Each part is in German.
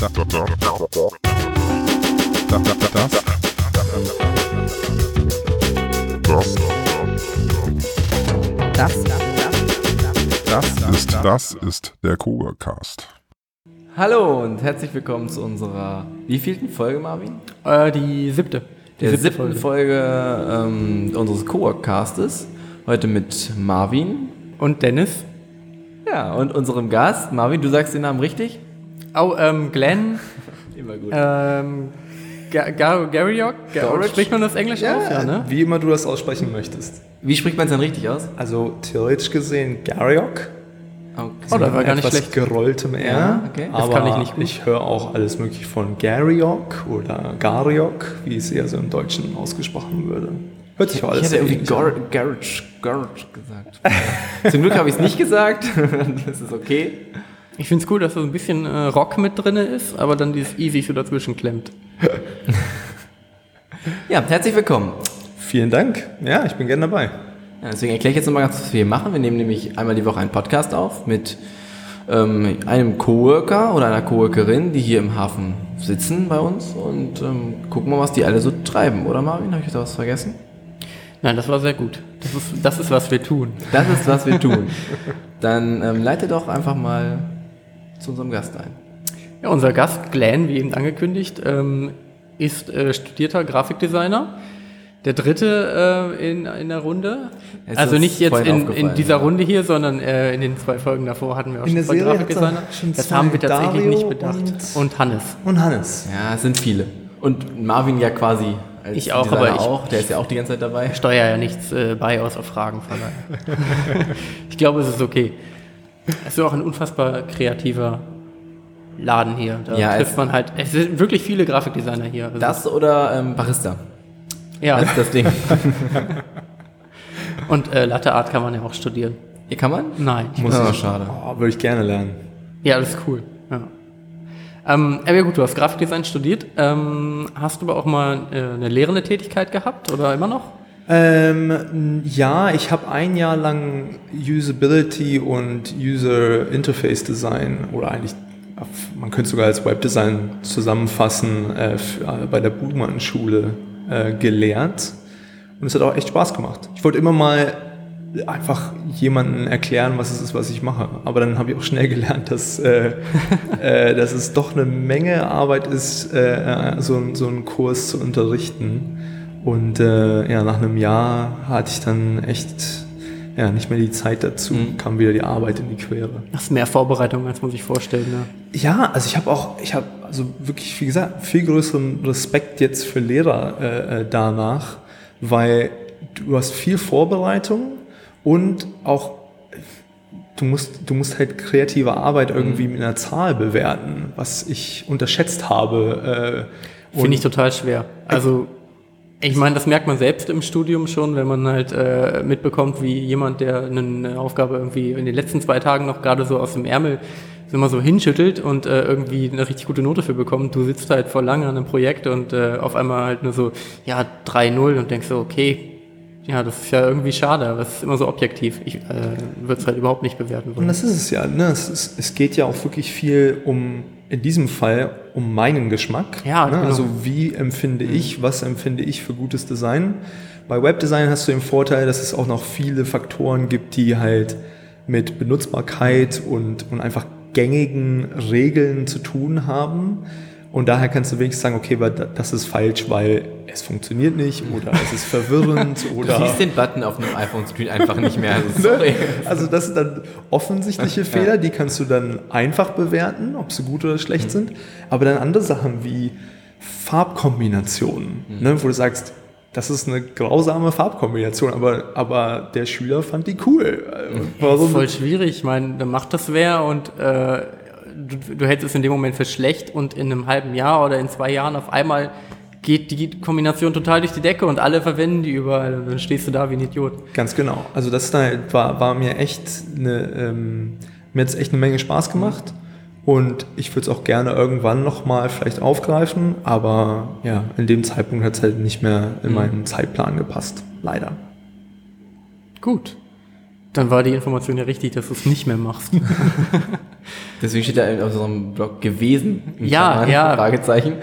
das, das, das, das ist, das ist der Kugelcast. Hallo und herzlich willkommen zu unserer wievielten Folge, Marvin? Äh, die siebte. Die Der siebte siebten Folge, ähm, unseres Coworkcastes. Heute mit Marvin. Und Dennis. Ja, und unserem Gast. Marvin, du sagst den Namen richtig? Oh, ähm, Glenn. Immer gut. ähm, Ga- Gar Garriok? Gar? Spricht man das Englisch aus? Ja, ne? Wie immer du das aussprechen möchtest. Wie spricht man es denn richtig aus? Also theoretisch gesehen Gariok. Okay. Oh, das war gar nicht schlecht. gerolltem R. Ja, okay. Das Aber kann ich nicht gut. ich höre auch alles mögliche von Gariok oder Gariok, wie es eher so im Deutschen ausgesprochen würde. Hört sich auch Ich alles hätte irgendwie Gar. Garage, Garage gesagt. Zum Glück habe ich es nicht gesagt. das ist okay. Ich finde es cool, dass so ein bisschen äh, Rock mit drin ist, aber dann dieses Easy so dazwischen klemmt. Ja, herzlich willkommen. Vielen Dank. Ja, ich bin gerne dabei. Ja, deswegen erkläre ich jetzt nochmal ganz, kurz, was wir hier machen. Wir nehmen nämlich einmal die Woche einen Podcast auf mit ähm, einem Coworker oder einer Coworkerin, die hier im Hafen sitzen bei uns und ähm, gucken mal, was die alle so treiben. Oder Marvin, habe ich da was vergessen? Nein, das war sehr gut. Das ist, das ist was wir tun. Das ist, was wir tun. Dann ähm, leite doch einfach mal zu unserem Gast ein. Ja, unser Gast, Glenn, wie eben angekündigt, ähm, ist äh, studierter Grafikdesigner. Der dritte äh, in, in der Runde. Ist also nicht jetzt in, in dieser ja. Runde hier, sondern äh, in den zwei Folgen davor hatten wir auch In schon der zwei Grafikdesigner. Das haben wir tatsächlich Dario nicht bedacht. und- Und, Hannes. Und Hannes. Ja, es sind viele. Und Marvin ja quasi. Als Ich auch, Designer aber ich- auch. Der ist ja auch die ganze Zeit dabei. Ich steuere ja nichts äh, bei, außer Fragen von daher. ich glaube, es ist okay. Es ist auch ein unfassbar kreativer Laden hier. Da Ja, trifft man halt. Es sind wirklich viele Grafikdesigner hier. Also, Das oder ähm, Barista? ja. Das ist das Ding. Und äh, Latte Art kann man ja auch studieren. Hier kann man? Nein. Muss ich. schade. Oh, würde ich gerne lernen. Ja, das ist cool. Ja. Ähm, aber ja gut, du hast Grafikdesign studiert. Ähm, hast du aber auch mal äh, eine lehrende Tätigkeit gehabt oder immer noch? Ähm, ja, ich habe ein Jahr lang Usability und User Interface Design oder eigentlich, man könnte es sogar als Webdesign zusammenfassen, äh, äh, bei der Buchmann-Schule äh, gelehrt. Und es hat auch echt Spaß gemacht. Ich wollte immer mal einfach jemanden erklären, was es ist, was ich mache. Aber dann habe ich auch schnell gelernt, dass, äh, äh, dass es doch eine Menge Arbeit ist, äh, so, so einen Kurs zu unterrichten. Und äh, ja, nach einem Jahr hatte ich dann echt ja, nicht mehr die Zeit dazu, kam wieder die Arbeit in die Quere. Das ist mehr Vorbereitung, als man sich vorstellt. Ne? Ja, also ich habe auch, ich habe also wirklich, wie gesagt, viel größeren Respekt jetzt für Lehrer äh, äh, danach, weil du hast viel Vorbereitung und auch du musst, du musst halt kreative Arbeit irgendwie mit einer Zahl bewerten, was ich unterschätzt habe. Äh, Finde ich total schwer. Also, ich meine, das merkt man selbst im Studium schon, wenn man halt äh, mitbekommt, wie jemand, der eine Aufgabe irgendwie in den letzten zwei Tagen noch gerade so aus dem Ärmel mal so hinschüttelt und äh, irgendwie eine richtig gute Note für bekommt. Du sitzt halt vor lange an einem Projekt und äh, auf einmal halt nur so, ja, 3-0 und denkst so, okay, ja, das ist ja irgendwie schade, aber es ist immer so objektiv. Ich äh, würde es halt überhaupt nicht bewerten Und wollen. das ist es ja. Ne? Es, ist, es geht ja auch wirklich viel um, in diesem Fall, um meinen Geschmack. Ja, ne? genau. Also wie empfinde ich, was empfinde ich für gutes Design. Bei Webdesign hast du den Vorteil, dass es auch noch viele Faktoren gibt, die halt mit Benutzbarkeit und, und einfach gängigen Regeln zu tun haben. Und daher kannst du wenigstens sagen, okay, das ist falsch, weil es funktioniert nicht oder es ist verwirrend Du oder... siehst den Button auf einem iPhone-Screen einfach nicht mehr. Also, sorry. Also das sind dann offensichtliche Fehler, die kannst du dann einfach bewerten, ob sie gut oder schlecht sind. Aber dann andere Sachen wie Farbkombinationen, ne, wo du sagst, das ist eine grausame Farbkombination, aber, aber der Schüler fand die cool. Warum? Voll schwierig. Ich meine, dann macht das wer und äh, du, du hältst es in dem Moment für schlecht und in einem halben Jahr oder in zwei Jahren auf einmal geht die Kombination total durch die Decke und alle verwenden die überall und dann stehst du da wie ein Idiot. Ganz genau. Also das da war, war mir echt eine, ähm, mir hat's echt eine Menge Spaß gemacht. Und ich würde es auch gerne irgendwann nochmal vielleicht aufgreifen, aber ja, in dem Zeitpunkt hat es halt nicht mehr in meinen Zeitplan gepasst. Leider. Gut. Dann war die Information ja richtig, dass du es nicht mehr machst. Deswegen steht da auf so einem Blog gewesen. in Ja, Klammern, ja. Fragezeichen.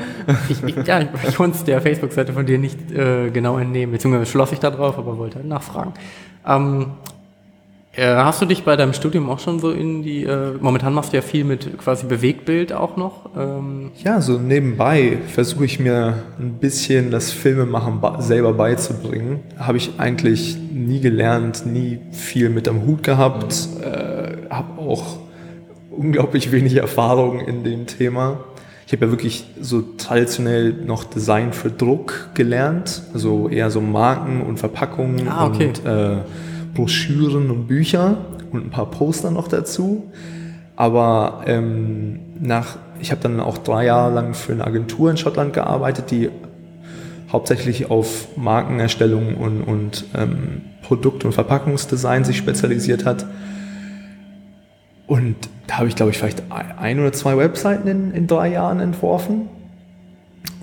ich, ich, ja, ich, ich konnte es der Facebook-Seite von dir nicht äh, genau entnehmen, beziehungsweise schloss ich da drauf, aber wollte halt nachfragen. Ähm, äh, hast du dich bei deinem Studium auch schon so in die, äh, momentan machst du ja viel mit quasi Bewegtbild auch noch. Ähm, Ja, so nebenbei versuche ich mir ein bisschen das Filmemachen selber beizubringen. Habe ich eigentlich nie gelernt, nie viel mit am Hut gehabt, äh, habe auch unglaublich wenig Erfahrung in dem Thema. Ich habe ja wirklich so traditionell noch Design für Druck gelernt, also eher so Marken und Verpackungen Ah, okay. und äh, Broschüren und Bücher und ein paar Poster noch dazu. Aber ähm, nach, ich habe dann auch drei Jahre lang für eine Agentur in Schottland gearbeitet, die hauptsächlich auf Markenerstellung und, und ähm, Produkt- und Verpackungsdesign sich spezialisiert hat. Und da habe ich, glaube ich, vielleicht ein oder zwei Webseiten in, in drei Jahren entworfen.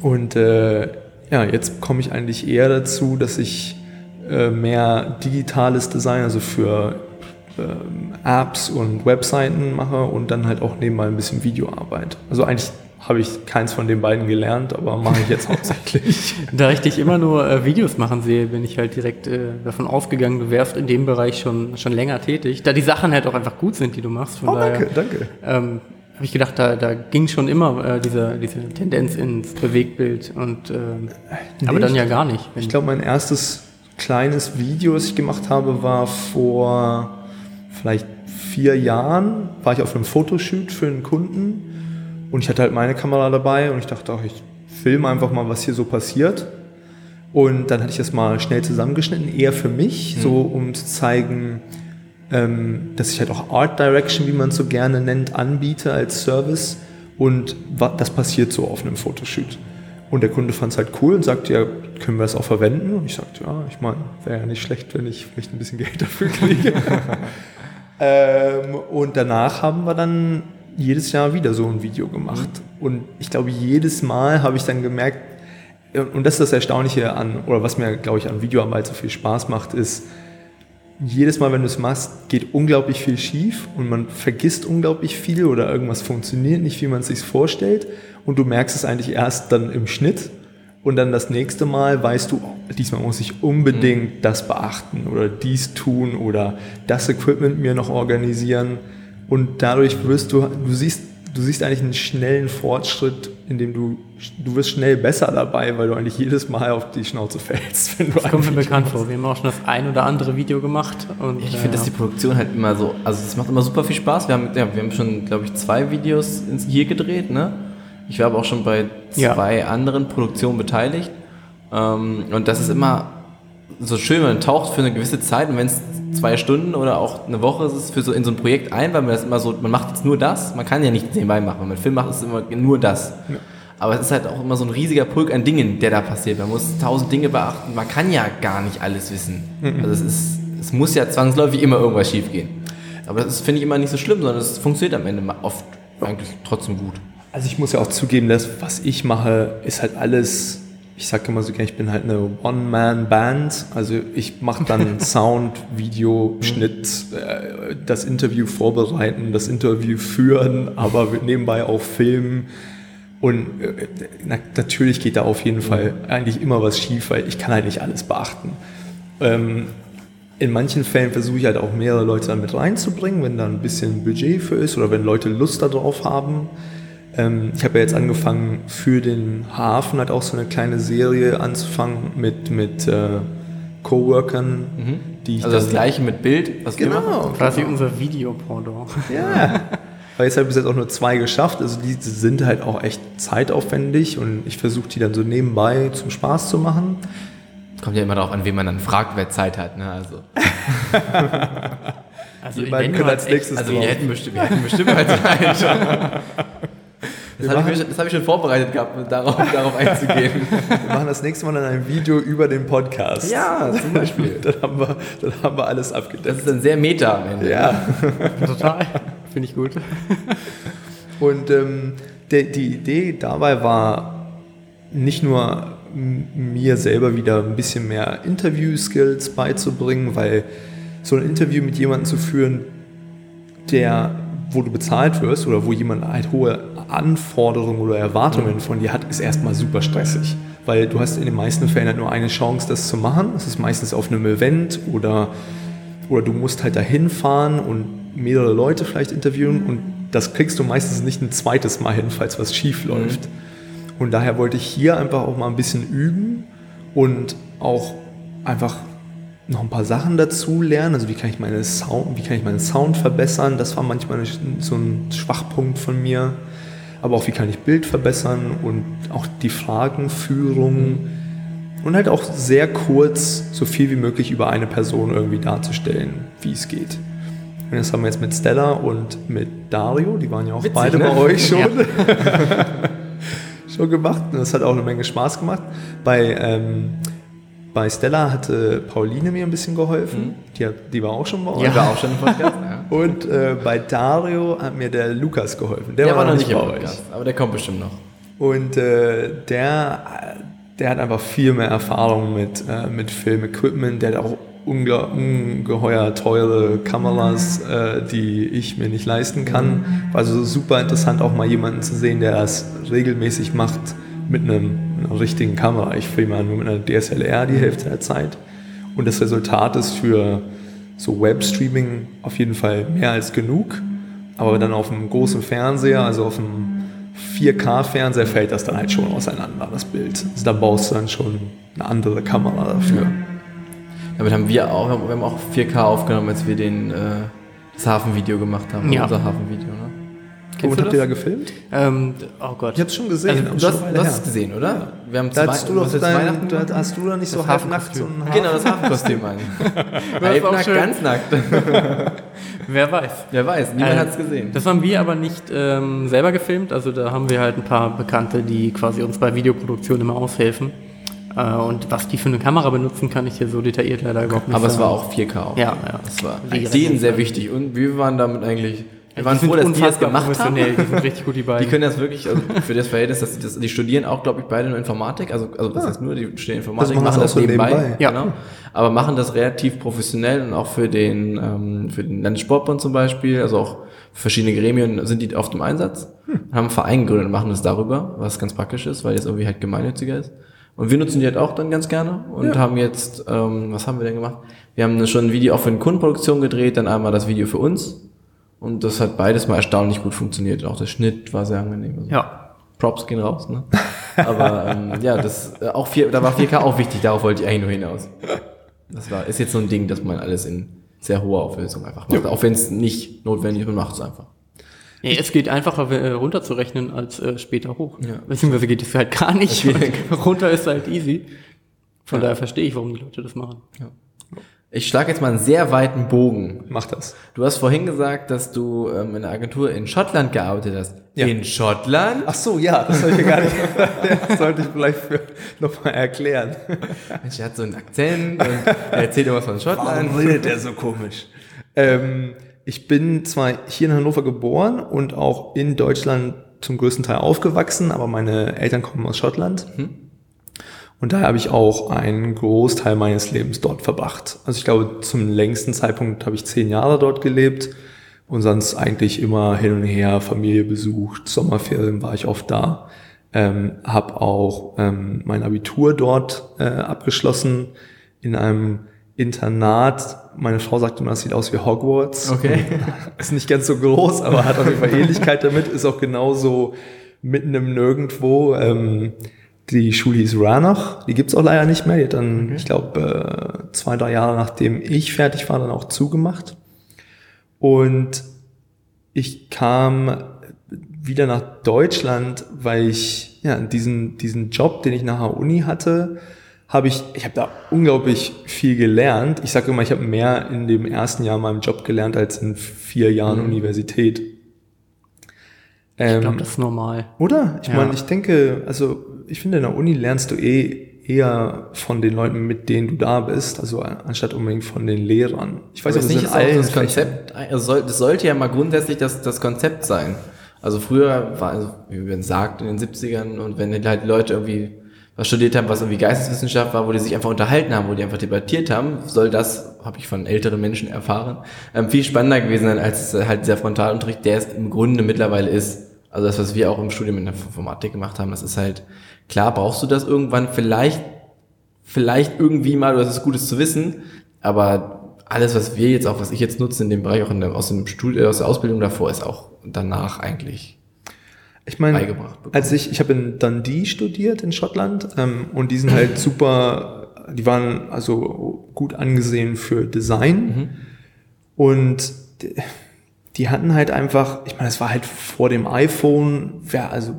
Und äh, ja, jetzt komme ich eigentlich eher dazu, dass ich äh, mehr digitales Design, also für ähm, Apps und Webseiten mache und dann halt auch nebenbei ein bisschen Videoarbeit. Also eigentlich habe ich keins von den beiden gelernt, aber mache ich jetzt hauptsächlich. da ich dich immer nur äh, Videos machen sehe, bin ich halt direkt äh, davon ausgegangen, du wärst in dem Bereich schon, schon länger tätig. Da die Sachen halt auch einfach gut sind, die du machst. Von Oh, daher, danke, danke. ähm, habe ich gedacht, da, da ging schon immer äh, diese, diese Tendenz ins Bewegtbild und ähm, aber Nee, dann ich- ja gar nicht. Ich glaube, mein erstes kleines Video, das ich gemacht habe, war vor vielleicht vier Jahren. War ich auf einem Fotoshoot für einen Kunden und ich hatte halt meine Kamera dabei und ich dachte auch, ich filme einfach mal, was hier so passiert. Und dann hatte ich das mal schnell zusammengeschnitten, eher für mich, so um zu zeigen, ähm, dass ich halt auch Art Direction, wie man es so gerne nennt, anbiete als Service. Und wa- das passiert so auf einem Fotoshoot. Und der Kunde fand es halt cool und sagte, ja, können wir das auch verwenden? Und ich sagte, ja, ich meine, wäre ja nicht schlecht, wenn ich vielleicht ein bisschen Geld dafür kriege. ähm, und danach haben wir dann jedes Jahr wieder so ein Video gemacht. Und ich glaube, jedes Mal habe ich dann gemerkt, und das ist das Erstaunliche an, oder was mir, glaube ich, an Videoarbeit so viel Spaß macht, ist, jedes Mal, wenn du es machst, geht unglaublich viel schief und man vergisst unglaublich viel oder irgendwas funktioniert nicht, wie man es sich vorstellt. Und du merkst es eigentlich erst dann im Schnitt. Und dann das nächste Mal weißt du, oh, diesmal muss ich unbedingt das beachten oder dies tun oder das Equipment mir noch organisieren. Und dadurch wirst du, du siehst, du siehst eigentlich einen schnellen Fortschritt, in dem du, du wirst schnell besser dabei, weil du eigentlich jedes Mal auf die Schnauze fällst. Wenn du Das kommt mir ein bekannt vor. Wir haben auch schon das ein oder andere Video gemacht. Und, Ich äh, finde, dass die Produktion halt immer so, also es macht immer super viel Spaß. Wir haben, ja, wir haben schon, glaube ich, zwei Videos ins, hier gedreht, ne? Ich war aber auch schon bei Ja. zwei anderen Produktionen beteiligt. Ähm, und das ist immer so schön, man taucht für eine gewisse Zeit und wenn es zwei Stunden oder auch eine Woche ist, es für so in so ein Projekt ein, weil man das immer so, man macht jetzt nur das, man kann ja nichts nebenbei machen. Wenn man Film macht, ist es immer nur das. Aber es ist halt auch immer so ein riesiger Pulk an Dingen, der da passiert. Man muss tausend Dinge beachten. Man kann ja gar nicht alles wissen. Also es ist, es muss ja zwangsläufig immer irgendwas schief gehen. Aber das finde ich immer nicht so schlimm, sondern es funktioniert am Ende oft eigentlich trotzdem gut. Also ich muss ja auch zugeben, dass was ich mache, ist halt alles, ich sage immer so gerne, ich bin halt eine One-Man-Band. Also ich mache dann Sound, Video, Schnitt, äh, das Interview vorbereiten, das Interview führen, aber nebenbei auch filmen. Und äh, na, natürlich geht da auf jeden Fall eigentlich immer was schief, weil ich kann halt nicht alles beachten. Ähm, in manchen Fällen versuche ich halt auch mehrere Leute dann mit reinzubringen, wenn da ein bisschen Budget für ist oder wenn Leute Lust darauf haben. Ähm, ich habe ja jetzt angefangen, für den Hafen halt auch so eine kleine Serie anzufangen mit, mit äh, Coworkern, die ich Also das gleiche mit Bild, was wir machen. Genau. Quasi unser Videopendant. Ja. Weil jetzt habe bis jetzt auch nur zwei geschafft. Also die sind halt auch echt zeitaufwendig und ich versuche die dann so nebenbei zum Spaß zu machen. Kommt ja immer darauf an, wen man dann fragt, wer Zeit hat. Ne? Also, Also Die beiden können als nächstes also wir drauf. hätten bestimmt, wir hätten bestimmt mal Zeit. Das habe ich, das hab ich schon vorbereitet gehabt, darauf, darauf einzugehen. Wir machen das nächste Mal dann ein Video über den Podcast. Ja, zum Beispiel. Dann haben wir, dann haben wir alles Das abgedeckt. ist dann sehr meta am Ende. Ja. total. Finde ich gut. Und ähm, der, die Idee dabei war nicht nur mir selber wieder ein bisschen mehr Interview-Skills beizubringen, weil so ein Interview mit jemandem zu führen, der, wo du bezahlt wirst oder wo jemand halt hohe Anforderungen oder Erwartungen von dir hat, ist erstmal super stressig. Weil du hast in den meisten Fällen halt nur eine Chance, das zu machen. Das ist meistens auf einem Event oder, oder du musst halt dahin fahren und mehrere Leute vielleicht interviewen und das kriegst du meistens nicht ein zweites Mal hin, falls was schief läuft. Und daher wollte ich hier einfach auch mal ein bisschen üben und auch einfach noch ein paar Sachen dazu lernen. Also wie kann ich meine Sound, wie kann ich meinen Sound verbessern? Das war manchmal so ein Schwachpunkt von mir. Aber auch wie kann ich Bild verbessern und auch die Fragenführung und halt auch sehr kurz so viel wie möglich über eine Person irgendwie darzustellen, wie es geht. Und das haben wir jetzt mit Stella und mit Dario, die waren ja auch Witzig, beide ne? bei euch schon. schon gemacht und das hat auch eine Menge Spaß gemacht. Bei, ähm, bei Stella hatte Pauline mir ein bisschen geholfen. Die, hat, die war auch schon bei euch. Ja. War auch schon im Podcast. Und äh, bei Dario hat mir der Lukas geholfen. Der, war noch nicht im bei euch. Podcast, aber der kommt bestimmt noch. Und äh, der, der hat einfach viel mehr Erfahrung mit, äh, mit Filmequipment. Der hat auch unge ungeheuer teure Kameras, äh, die ich mir nicht leisten kann. War also super interessant, auch mal jemanden zu sehen, der das regelmäßig macht mit einem, einer richtigen Kamera. Ich filme nur mit einer DSLR die Hälfte der Zeit. Und das Resultat ist für so Webstreaming auf jeden Fall mehr als genug. Aber dann auf einem großen Fernseher, also auf einem 4K-Fernseher, fällt das dann halt schon auseinander, das Bild. Also da baust du dann schon eine andere Kamera dafür. Damit haben wir auch, wir haben auch 4K aufgenommen, als wir den, äh, das Hafenvideo gemacht haben. Ja. Unser Hafenvideo, ne? Und du habt ihr da gefilmt? Ähm, oh Gott. Ich hab's schon gesehen. Also, du schon hast, eine du hast es gesehen, oder? Wir haben Da hast du doch dein, Weihnachten da hast du da nicht so halbnackt so ein Genau, das Hafenkostüm ich. Halbnackt, ganz nackt. Wer weiß. Wer weiß, niemand Äh, hat's gesehen. Das haben wir aber nicht ähm, selber gefilmt. Also da haben wir halt ein paar Bekannte, die quasi uns bei Videoproduktion immer aushelfen. Äh, und was die für eine Kamera benutzen, kann ich hier so detailliert leider überhaupt nicht Aber es sagen. war auch 4K. Auch. Ja, ja. Das war denen sehr wichtig. Und wir waren damit eigentlich, wir waren die froh, dass die das gemacht haben. Die sind richtig gut, die beiden. Die können das wirklich, also für das Verhältnis, dass die, das, die studieren auch, glaube ich, beide nur Informatik, also, also das heißt nur, die studieren Informatik, Also machen machen das das nebenbei, nebenbei. Ja. genau, aber machen das relativ professionell und auch für den, ähm, für den Landessportbund zum Beispiel, also auch für verschiedene Gremien sind die oft im Einsatz, haben einen Verein gegründet und machen das darüber, was ganz praktisch ist, weil das irgendwie halt gemeinnütziger ist. Und wir nutzen die halt auch dann ganz gerne und haben jetzt, ähm, was haben wir denn gemacht? Wir haben schon ein Video auch für eine Kundenproduktion gedreht, dann einmal das Video für uns und das hat beides mal erstaunlich gut funktioniert. Auch der Schnitt war sehr angenehm. Also ja. Props gehen raus, ne? Aber ähm, ja, das äh, auch vier, da war 4K auch wichtig, darauf wollte ich eigentlich nur hinaus. Das war, ist jetzt so ein Ding, dass man alles in sehr hoher Auflösung einfach macht. Auch wenn es nicht notwendig ist, man macht es einfach. Ja, es geht einfacher äh, runterzurechnen als äh, später hoch. Ja. Beziehungsweise geht es halt gar nicht. runter ist halt easy. Von daher verstehe ich, warum die Leute das machen. Ich schlage jetzt mal einen sehr weiten Bogen. Mach das. Du hast vorhin gesagt, dass du ähm, in einer Agentur in Schottland gearbeitet hast. Ja. In Schottland? Ach so, ja, das habe ich gar nicht. Das sollte ich vielleicht nochmal erklären. Mensch, er hat so einen Akzent und er erzählt immer was von Schottland. Warum redet der so komisch? Ähm, ich bin zwar hier in Hannover geboren und auch in Deutschland zum größten Teil aufgewachsen, aber meine Eltern kommen aus Schottland. Und daher habe ich auch einen Großteil meines Lebens dort verbracht. Also ich glaube, zum längsten Zeitpunkt habe ich zehn Jahre dort gelebt und sonst eigentlich immer hin und her, Familie besucht, Sommerferien war ich oft da. Ähm, habe auch ähm, mein Abitur dort äh, abgeschlossen in einem Internat. Meine Frau sagt immer, das sieht aus wie Hogwarts. Okay. Ist nicht ganz so groß, aber hat auf jeden Fall Ähnlichkeit damit. Ist auch genauso mitten im Nirgendwo. Ähm, die Schule hieß Ranach. Die gibt's auch leider nicht mehr. Die hat dann, ich glaube, äh, zwei, drei Jahre nachdem ich fertig war, dann auch zugemacht. Und ich kam wieder nach Deutschland, weil ich ja diesen diesen Job, den ich nach der Uni hatte, habe ich ich habe da unglaublich viel gelernt. Ich sage immer, ich habe mehr in dem ersten Jahr meinem Job gelernt als in vier Jahren Universität. Ich Ähm, glaube, das ist normal. oder? Ich Ja. meine, ich denke, also ich finde, in der Uni lernst du eh eher von den Leuten, mit denen du da bist, also anstatt unbedingt von den Lehrern. Ich weiß Aber nicht das ist allen das Konzept, also das sollte ja mal grundsätzlich das, das Konzept sein. Also früher war, also, wie man sagt, in den 70ern und wenn halt Leute irgendwie was studiert haben, was irgendwie Geisteswissenschaft war, wo die sich einfach unterhalten haben, wo die einfach debattiert haben, soll das, habe ich von älteren Menschen erfahren, ähm, viel spannender gewesen sein als halt dieser Frontalunterricht, der es im Grunde mittlerweile ist. Also das, was wir auch im Studium in der Informatik gemacht haben, das ist halt, klar brauchst du das irgendwann, vielleicht, vielleicht irgendwie mal, du hast es Gutes zu wissen, aber alles, was wir jetzt auch, was ich jetzt nutze in dem Bereich, auch in der, aus dem Studium, aus der Ausbildung davor, ist auch danach eigentlich Ich meine, als ich, ich habe in Dundee studiert in Schottland ähm, und die sind halt super, die waren also gut angesehen für Design. Und die, die hatten halt einfach, ich meine, es war halt vor dem iPhone, wer also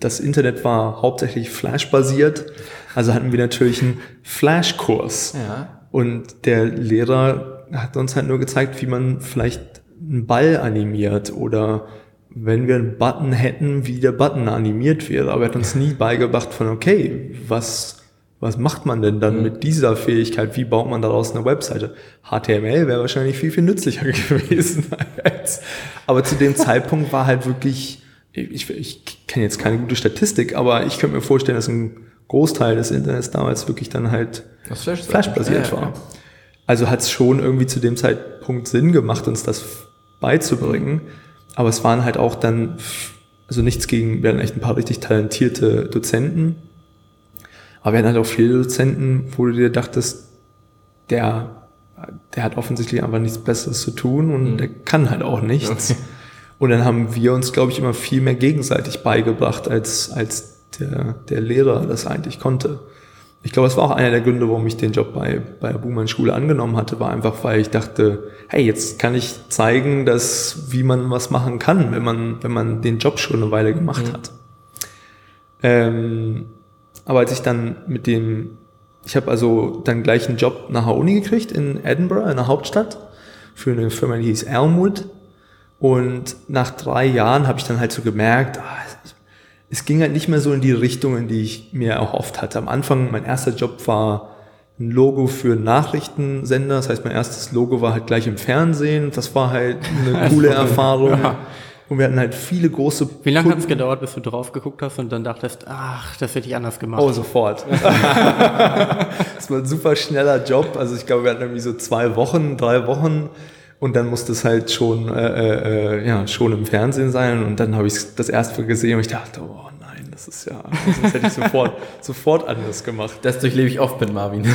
das Internet war hauptsächlich Flash-basiert, also hatten wir natürlich einen Flash-Kurs. Ja. Und der Lehrer hat uns halt nur gezeigt, wie man vielleicht einen Ball animiert oder wenn wir einen Button hätten, wie der Button animiert wäre. Aber er hat uns nie beigebracht von, okay, was, was macht man denn dann mit dieser Fähigkeit? Wie baut man daraus eine Webseite? HTML wäre wahrscheinlich viel, viel nützlicher gewesen. Als, aber zu dem Zeitpunkt war halt wirklich, ich, ich kenne jetzt keine gute Statistik, aber ich könnte mir vorstellen, dass ein Großteil des Internets damals wirklich dann halt Aus Flash- Flash-basiert Ja, war. Also hat es schon irgendwie zu dem Zeitpunkt Sinn gemacht, uns das beizubringen. Aber es waren halt auch dann, also nichts gegen, wir hatten echt ein paar richtig talentierte Dozenten. Aber wir hatten halt auch viele Dozenten, wo du dir dachtest, der, der hat offensichtlich einfach nichts Besseres zu tun und der kann halt auch nichts. Und dann haben wir uns, glaube ich, immer viel mehr gegenseitig beigebracht, als, als der, der Lehrer das eigentlich konnte. Ich glaube, es war auch einer der Gründe, warum ich den Job bei, bei der Buhmann Schule angenommen hatte, war einfach, weil ich dachte, hey, jetzt kann ich zeigen, dass, wie man was machen kann, wenn man, wenn man den Job schon eine Weile gemacht hat. Ähm, aber als ich dann mit dem, ich habe also dann gleich einen Job nach der Uni gekriegt in Edinburgh, in der Hauptstadt, für eine Firma, die hieß Elmwood. Und nach drei Jahren habe ich dann halt so gemerkt, ah, es- ging halt nicht mehr so in die Richtung, in die ich mir erhofft hatte. Am Anfang, mein erster Job war ein Logo für einen Nachrichtensender. Das heißt, mein erstes Logo war halt gleich im Fernsehen. Das war halt eine coole Erfahrung. Und wir hatten halt viele große Wie lange hat es gedauert, bis du drauf geguckt hast und dann dachtest, ach, das hätte ich anders gemacht? Oh, sofort. das war ein super schneller Job. Also ich glaube, wir hatten irgendwie so zwei Wochen, drei Wochen und dann musste es halt schon, äh, äh, ja, schon im Fernsehen sein. Und dann habe ich es das erste Mal gesehen und ich dachte, oh nein, das ist ja, das hätte ich sofort, sofort anders gemacht. Das durchlebe ich oft mit Marvin.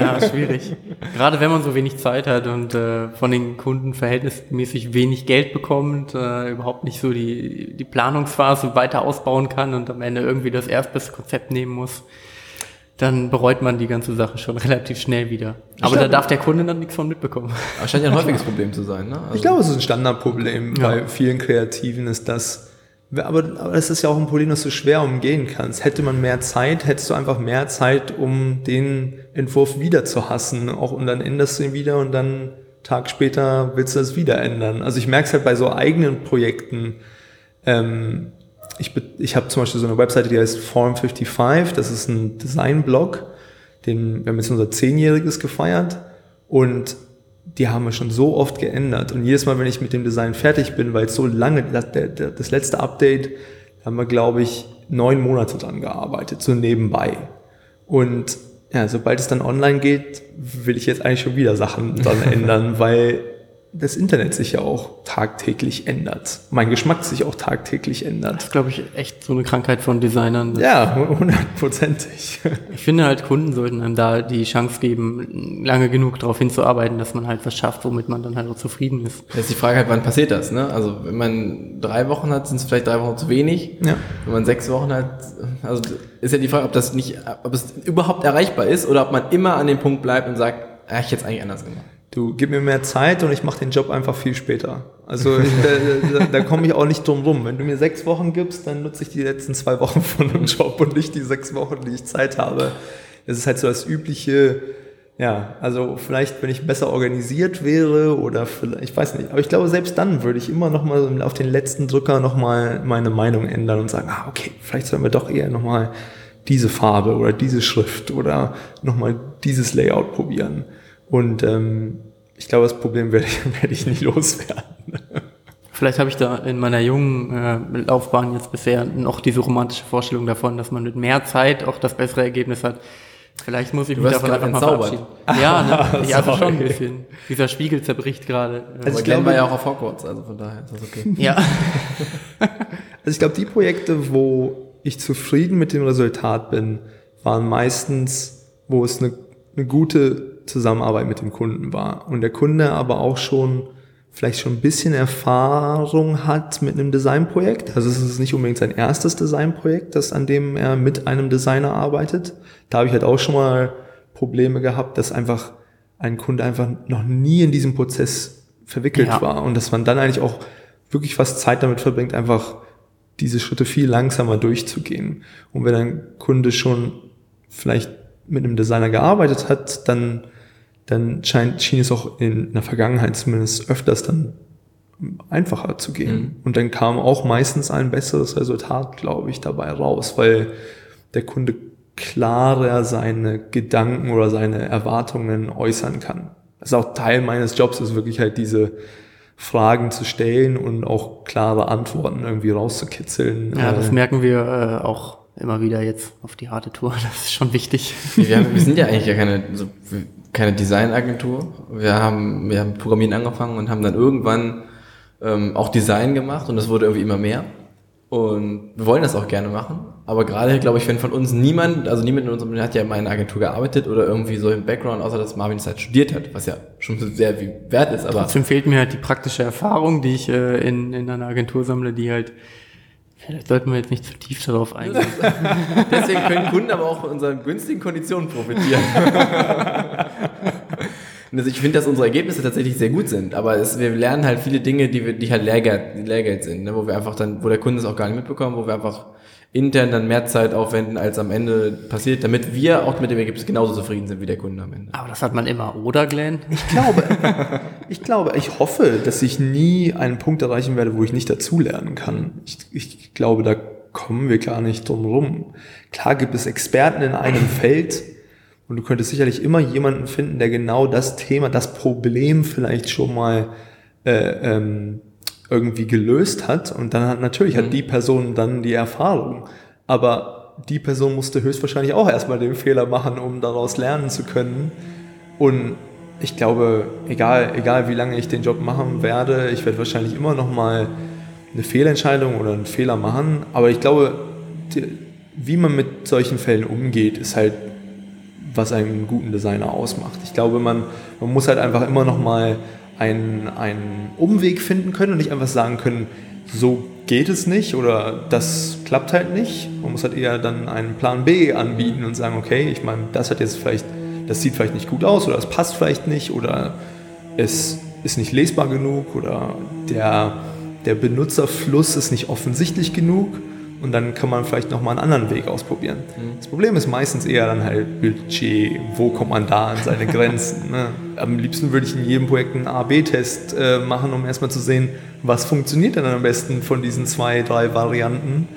Ja, schwierig. Gerade wenn man so wenig Zeit hat und äh, von den Kunden verhältnismäßig wenig Geld bekommt, äh, überhaupt nicht so die, die Planungsphase weiter ausbauen kann und am Ende irgendwie das erstbeste Konzept nehmen muss, dann bereut man die ganze Sache schon relativ schnell wieder. Aber da glaube- darf der Kunde dann nichts von mitbekommen. Aber scheint ja ein häufiges Problem zu sein, ne? Also, Ich glaube, es ist ein Standardproblem Ja. bei vielen Kreativen ist das. Aber, aber es ist ja auch ein Problem, das du schwer umgehen kannst. Hätte man mehr Zeit, hättest du einfach mehr Zeit, um den Entwurf wieder zu hassen. Auch und dann änderst du ihn wieder und dann einen Tag später willst du das wieder ändern. Also ich merke es halt bei so eigenen Projekten. Ähm, ich ich habe zum Beispiel so eine Webseite, die heißt Form55. Das ist ein Designblog. Den, wir haben jetzt unser Zehnjähriges gefeiert. Und die haben wir schon so oft geändert. Und jedes Mal, wenn ich mit dem Design fertig bin, weil es so lange, das, das letzte Update, da haben wir, glaube ich, neun Monate dran gearbeitet, so nebenbei. Und ja, sobald es dann online geht, will ich jetzt eigentlich schon wieder Sachen dran ändern, weil das Internet sich ja auch tagtäglich ändert. Mein Geschmack sich auch tagtäglich Das ändert. ist, glaube ich, echt so eine Krankheit von Designern. Ja, hundertprozentig. Ich finde halt, Kunden sollten einem da die Chance geben, lange genug darauf hinzuarbeiten, dass man halt was schafft, womit man dann halt auch zufrieden ist. Jetzt ist die Frage halt, wann passiert das, ne? Also, wenn man drei Wochen hat, sind es vielleicht drei Wochen zu wenig. Ja. Wenn man sechs Wochen hat, also ist ja die Frage, ob das nicht, ob es überhaupt erreichbar ist oder ob man immer an dem Punkt bleibt und sagt, ah, ich hätte es eigentlich anders gemacht. Du gib mir mehr Zeit und ich mache den Job einfach viel später. Also ich, da, da, da komme ich auch nicht drum rum. Wenn du mir sechs Wochen gibst, dann nutze ich die letzten zwei Wochen von dem Job und nicht die sechs Wochen, die ich Zeit habe. Das ist halt so das übliche, ja, also vielleicht, wenn ich besser organisiert wäre oder vielleicht, ich weiß nicht, aber ich glaube, selbst dann würde ich immer noch mal auf den letzten Drücker noch mal meine Meinung ändern und sagen, ah, okay, vielleicht sollen wir doch eher noch mal diese Farbe oder diese Schrift oder noch mal dieses Layout probieren. Und ähm, ich glaube, das Problem werde ich, werde ich nie loswerden. Vielleicht habe ich da in meiner jungen äh, Laufbahn jetzt bisher noch diese romantische Vorstellung davon, dass man mit mehr Zeit auch das bessere Ergebnis hat. Vielleicht muss ich Du mich davon einfach mal verabschieden. Ja, ne? ja also schon ein bisschen. Dieser Spiegel zerbricht gerade. Also ich ich glaube- war ja auch auf Hogwarts, also von daher ist das okay. Ja. Also ich glaube, die Projekte, wo ich zufrieden mit dem Resultat bin, waren meistens, wo es eine, eine gute Zusammenarbeit mit dem Kunden war. Und der Kunde aber auch schon vielleicht schon ein bisschen Erfahrung hat mit einem Designprojekt. Also es ist nicht unbedingt sein erstes Designprojekt, das an dem er mit einem Designer arbeitet. Da habe ich halt auch schon mal Probleme gehabt, dass einfach ein Kunde einfach noch nie in diesem Prozess verwickelt Ja. war und dass man dann eigentlich auch wirklich fast Zeit damit verbringt, einfach diese Schritte viel langsamer durchzugehen. Und wenn ein Kunde schon vielleicht mit einem Designer gearbeitet hat, dann, dann scheint, schien es auch in der Vergangenheit zumindest öfters dann einfacher zu gehen. Und dann kam auch meistens ein besseres Resultat, glaube ich, dabei raus, weil der Kunde klarer seine Gedanken oder seine Erwartungen äußern kann. Das ist auch Teil meines Jobs, ist wirklich halt diese Fragen zu stellen und auch klare Antworten irgendwie rauszukitzeln. Ja, das Äh, merken wir äh, auch immer wieder jetzt auf die harte Tour. Das ist schon wichtig. Wir, haben, wir sind ja eigentlich ja keine, so, keine Designagentur. Wir haben, wir haben Programmieren angefangen und haben dann irgendwann ähm, auch Design gemacht und das wurde irgendwie immer mehr. Und wir wollen das auch gerne machen. Aber gerade, glaube ich, wenn von uns niemand, also niemand in unserem hat ja in einer Agentur gearbeitet oder irgendwie so im Background, außer dass Marvin es halt studiert hat, was ja schon sehr viel wert ist. Aber Trotzdem fehlt mir halt die praktische Erfahrung, die ich äh, in, in einer Agentur sammle, die halt, vielleicht sollten wir jetzt nicht zu tief darauf eingehen. deswegen können Kunden aber auch von unseren günstigen Konditionen profitieren. Also ich finde, dass unsere Ergebnisse tatsächlich sehr gut sind, aber es, wir lernen halt viele Dinge, die, wir, die halt Lehrgeld, Lehrgeld sind, ne? wo wir einfach dann, wo der Kunde es auch gar nicht mitbekommen, wo wir einfach intern dann mehr Zeit aufwenden, als am Ende passiert, damit wir auch mit dem Ergebnis genauso zufrieden sind wie der Kunde am Ende. Aber das hat man immer, oder Glenn? Ich glaube, ich glaube, ich hoffe, dass ich nie einen Punkt erreichen werde, wo ich nicht dazulernen kann. Ich, ich glaube, da kommen wir gar nicht drum rum. Klar gibt es Experten in einem Feld und du könntest sicherlich immer jemanden finden, der genau das Thema, das Problem vielleicht schon mal äh, ähm, irgendwie gelöst hat und dann hat natürlich hat die Person dann die Erfahrung, aber die Person musste höchstwahrscheinlich auch erstmal den Fehler machen, um daraus lernen zu können. Und ich glaube, egal, egal wie lange ich den Job machen werde, ich werde wahrscheinlich immer noch mal eine Fehlentscheidung oder einen Fehler machen. Aber ich glaube, die, wie man mit solchen Fällen umgeht, ist halt, was einen guten Designer ausmacht. Ich glaube, man, man muss halt einfach immer noch mal einen, einen Umweg finden können und nicht einfach sagen können, so geht es nicht oder das klappt halt nicht. Man muss halt eher dann einen Plan B anbieten und sagen, okay, ich meine, das hat jetzt vielleicht, das sieht vielleicht nicht gut aus oder es passt vielleicht nicht oder es ist nicht lesbar genug oder der, der Benutzerfluss ist nicht offensichtlich genug und dann kann man vielleicht nochmal einen anderen Weg ausprobieren. Das Problem ist meistens eher dann halt Budget, wo kommt man da an seine Grenzen. Ne? Am liebsten würde ich in jedem Projekt einen A-B-Test äh, machen, um erstmal zu sehen, was funktioniert denn am besten von diesen zwei, drei Varianten.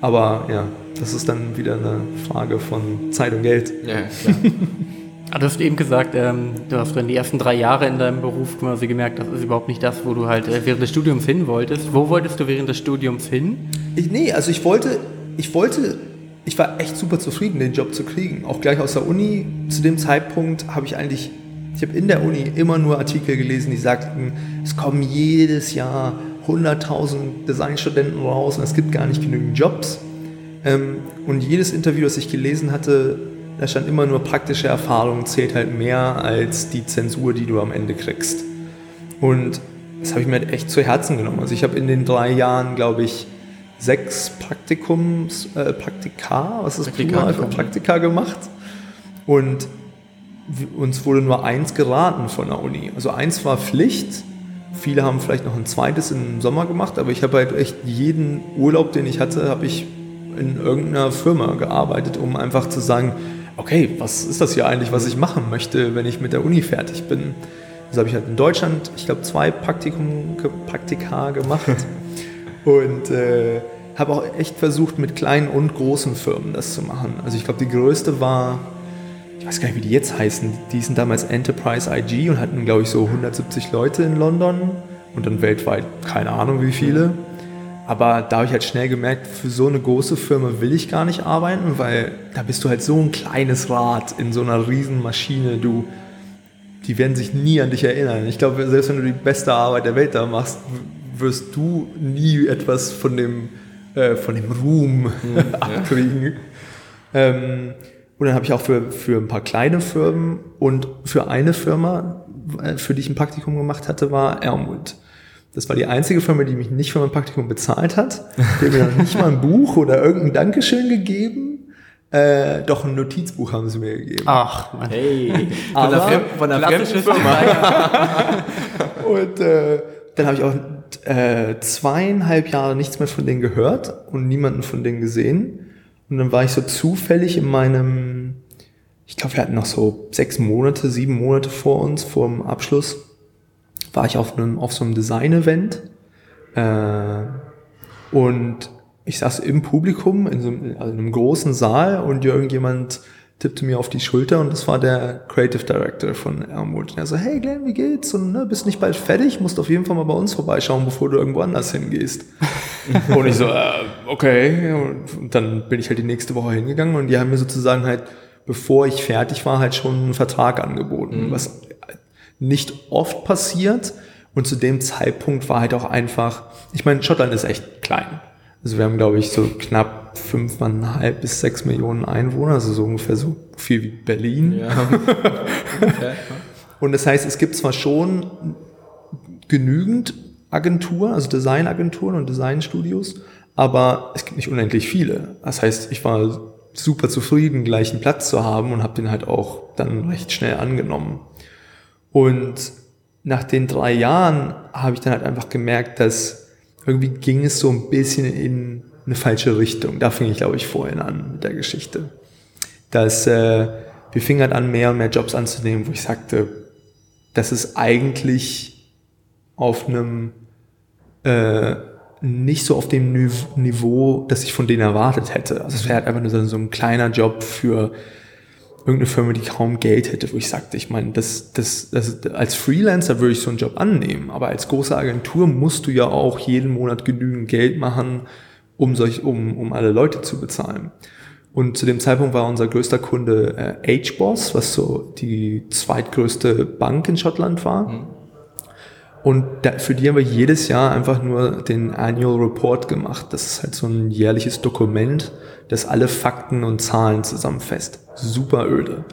Aber ja, das ist dann wieder eine Frage von Zeit und Geld. Ja, klar. Ah, Du hast eben gesagt, ähm, du hast in die ersten drei Jahre in deinem Beruf quasi gemerkt, das ist überhaupt nicht das, wo du halt äh, während des Studiums hin wolltest. Wo wolltest du während des Studiums hin? Ich, nee, also ich wollte, ich wollte, ich war echt super zufrieden, den Job zu kriegen. Auch gleich aus der Uni. Zu dem Zeitpunkt habe ich eigentlich, ich habe in der Uni immer nur Artikel gelesen, die sagten, es kommen jedes Jahr 100.000 Designstudenten raus und es gibt gar nicht genügend Jobs. Ähm, und jedes Interview, das ich gelesen hatte, da stand immer nur praktische Erfahrung zählt halt mehr als die Zensur, die du am Ende kriegst. Und das habe ich mir halt echt zu Herzen genommen. Also ich habe in den drei Jahren, glaube ich, sechs Praktikums, äh, Praktika, was ist Praktika, Plural für. Praktika gemacht. Und uns wurde nur eins geraten von der Uni. Also eins war Pflicht. Viele haben vielleicht noch ein zweites im Sommer gemacht, aber ich habe halt echt jeden Urlaub, den ich hatte, habe ich in irgendeiner Firma gearbeitet, um einfach zu sagen, okay, was ist das hier eigentlich, was ich machen möchte, wenn ich mit der Uni fertig bin. Also habe ich halt in Deutschland, ich glaube, zwei Praktikum, Praktika gemacht und äh, habe auch echt versucht, mit kleinen und großen Firmen das zu machen. Also ich glaube, die größte war, ich weiß gar nicht, wie die jetzt heißen, die hießen damals Enterprise IG und hatten, glaube ich, so 170 Leute in London. und dann weltweit keine Ahnung wie viele. Aber da habe ich halt schnell gemerkt, für so eine große Firma will ich gar nicht arbeiten, weil da bist du halt so ein kleines Rad in so einer riesen Maschine. Du, die werden sich nie an dich erinnern. Ich glaube, selbst wenn du die beste Arbeit der Welt da machst, wirst du nie etwas von dem, äh, von dem Ruhm mhm, abkriegen. Ja. Ähm, und dann habe ich auch für, für ein paar kleine Firmen und für eine Firma, äh, für die ich ein Praktikum gemacht hatte, war Elmwood. Das war die einzige Firma, die mich nicht für mein Praktikum bezahlt hat. Die haben mir noch nicht mal ein Buch oder irgendein Dankeschön gegeben. Äh, doch ein Notizbuch haben sie mir gegeben. Ach, Mann. Hey, von der, Fremd, von der fremden Firma. und äh, dann habe ich auch äh, zweieinhalb Jahre nichts mehr von denen gehört und niemanden von denen gesehen. Und dann war ich so zufällig in meinem, ich glaube, wir hatten noch so sechs Monate, sieben Monate vor uns, vor dem Abschluss war ich auf einem, auf so einem Design-Event äh, und ich saß im Publikum in so einem, also in einem großen Saal und irgendjemand tippte mir auf die Schulter und das war der Creative Director von Elmwood. Und er so, hey Glenn, wie geht's? Und ne, bist nicht bald fertig? Musst auf jeden Fall mal bei uns vorbeischauen, bevor du irgendwo anders hingehst. und ich so, äh, okay. Und dann bin ich halt die nächste Woche hingegangen und die haben mir sozusagen halt, bevor ich fertig war, halt schon einen Vertrag angeboten, mhm. was nicht oft passiert. Und zu dem Zeitpunkt war halt auch einfach, ich meine, Schottland ist echt klein. Also wir haben, glaube ich, so knapp fünfeinhalb bis sechs Millionen Einwohner, also so ungefähr so viel wie Berlin. Ja. okay. Und das heißt, es gibt zwar schon genügend Agenturen, also Designagenturen und Designstudios, aber es gibt nicht unendlich viele. Das heißt, ich war super zufrieden, gleich einen Platz zu haben und habe den halt auch dann recht schnell angenommen. Und nach den drei Jahren habe ich dann halt einfach gemerkt, dass irgendwie ging es so ein bisschen in eine falsche Richtung. Da fing ich, glaube ich, vorhin an mit der Geschichte. Dass äh, wir fingen halt an, mehr und mehr Jobs anzunehmen, wo ich sagte, das ist eigentlich auf einem äh, nicht so auf dem Niveau, das ich von denen erwartet hätte. Also es wäre halt einfach nur so ein kleiner Job für irgendeine Firma, die kaum Geld hätte, wo ich sagte, ich meine, das, das, das, als Freelancer würde ich so einen Job annehmen, aber als große Agentur musst du ja auch jeden Monat genügend Geld machen, um, solch, um, um alle Leute zu bezahlen. Und zu dem Zeitpunkt war unser größter Kunde äh, HBOS, was so die zweitgrößte Bank in Schottland war. Mhm. Und da, für die haben wir jedes Jahr einfach nur den Annual Report gemacht. Das ist halt so ein jährliches Dokument, das alle Fakten und Zahlen zusammenfasst. Super öde.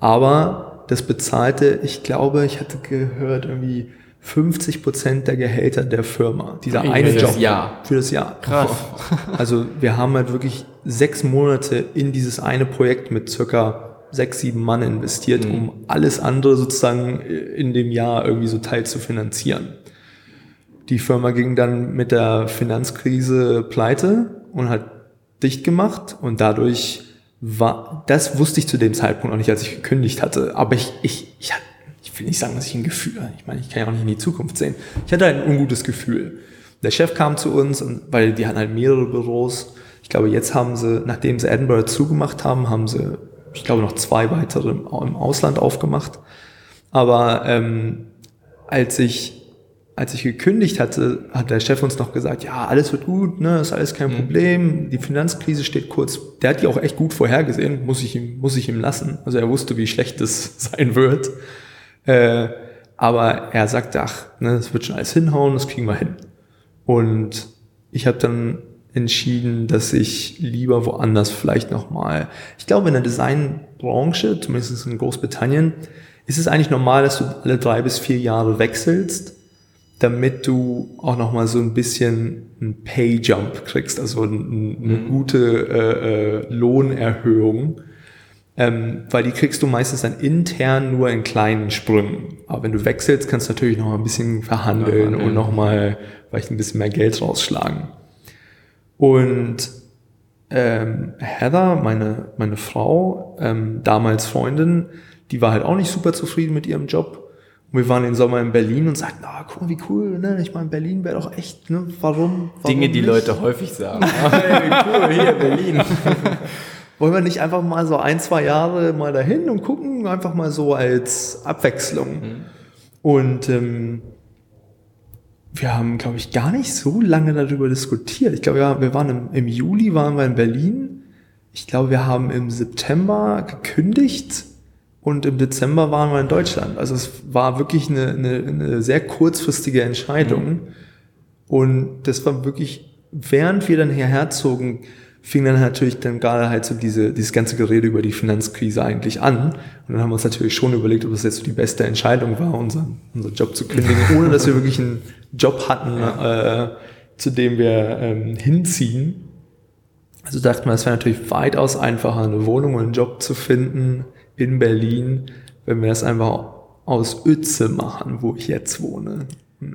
Aber das bezahlte, ich glaube, ich hatte gehört, irgendwie 50 Prozent der Gehälter der Firma. Dieser hey, eine für Job. Das Jahr. Für das Jahr. Krass. Also wir haben halt wirklich sechs Monate in dieses eine Projekt mit circa sechs, sieben Mann investiert, mhm. um alles andere sozusagen in dem Jahr irgendwie so teil zu finanzieren. Die Firma ging dann mit der Finanzkrise pleite und hat dicht gemacht und dadurch war, das wusste ich zu dem Zeitpunkt noch nicht, als ich gekündigt hatte, aber ich, ich, ich, ich will nicht sagen, dass ich ein Gefühl, ich meine, ich kann ja auch nicht in die Zukunft sehen. Ich hatte ein ungutes Gefühl. Der Chef kam zu uns und, weil die hatten halt mehrere Büros. Ich glaube, jetzt haben sie, nachdem sie Edinburgh zugemacht haben, haben sie, ich glaube, noch zwei weitere im Ausland aufgemacht. Aber ähm, als ich als ich gekündigt hatte, hat der Chef uns noch gesagt, ja, alles wird gut, ne, ist alles kein mhm. Problem, die Finanzkrise steht kurz. Der hat die auch echt gut vorhergesehen, muss ich ihm, muss ich ihm lassen. Also er wusste, wie schlecht es sein wird. Äh, aber er sagte, ach, ne, das wird schon alles hinhauen, das kriegen wir hin. Und ich habe dann entschieden, dass ich lieber woanders vielleicht nochmal, ich glaube in der Designbranche, zumindest in Großbritannien, ist es eigentlich normal, dass du alle drei bis vier Jahre wechselst damit du auch noch mal so ein bisschen einen Pay-Jump kriegst, also eine mhm. gute äh, äh, Lohnerhöhung, ähm, weil die kriegst du meistens dann intern nur in kleinen Sprüngen. Aber wenn du wechselst, kannst du natürlich noch mal ein bisschen verhandeln ja, und noch mal vielleicht ein bisschen mehr Geld rausschlagen. Und ähm, Heather, meine, meine Frau, ähm, damals Freundin, die war halt auch nicht super zufrieden mit ihrem Job und wir waren den Sommer in Berlin und sagten, ah, guck mal, wie cool, ne? Ich meine, Berlin wäre doch echt, ne? Warum? warum Dinge, die nicht? Leute häufig sagen. ah, hey, cool, hier, Berlin. Wollen wir nicht einfach mal so ein, zwei Jahre mal dahin und gucken, einfach mal so als Abwechslung. Mhm. Und ähm, wir haben, glaube ich, gar nicht so lange darüber diskutiert. Ich glaube, ja, wir waren im, im Juli waren wir in Berlin. Ich glaube, wir haben im September gekündigt und im Dezember waren wir in Deutschland. Also es war wirklich eine, eine, eine sehr kurzfristige Entscheidung. Und das war wirklich, während wir dann hierher zogen, fing dann natürlich dann gerade halt so diese, dieses ganze Gerede über die Finanzkrise eigentlich an. Und dann haben wir uns natürlich schon überlegt, ob das jetzt so die beste Entscheidung war, unseren, unseren Job zu kündigen, ohne dass wir wirklich einen Job hatten, äh, zu dem wir ähm, hinziehen. Also dachten wir, es wäre natürlich weitaus einfacher, eine Wohnung und einen Job zu finden in Berlin, wenn wir das einfach aus Uetze machen, wo ich jetzt wohne.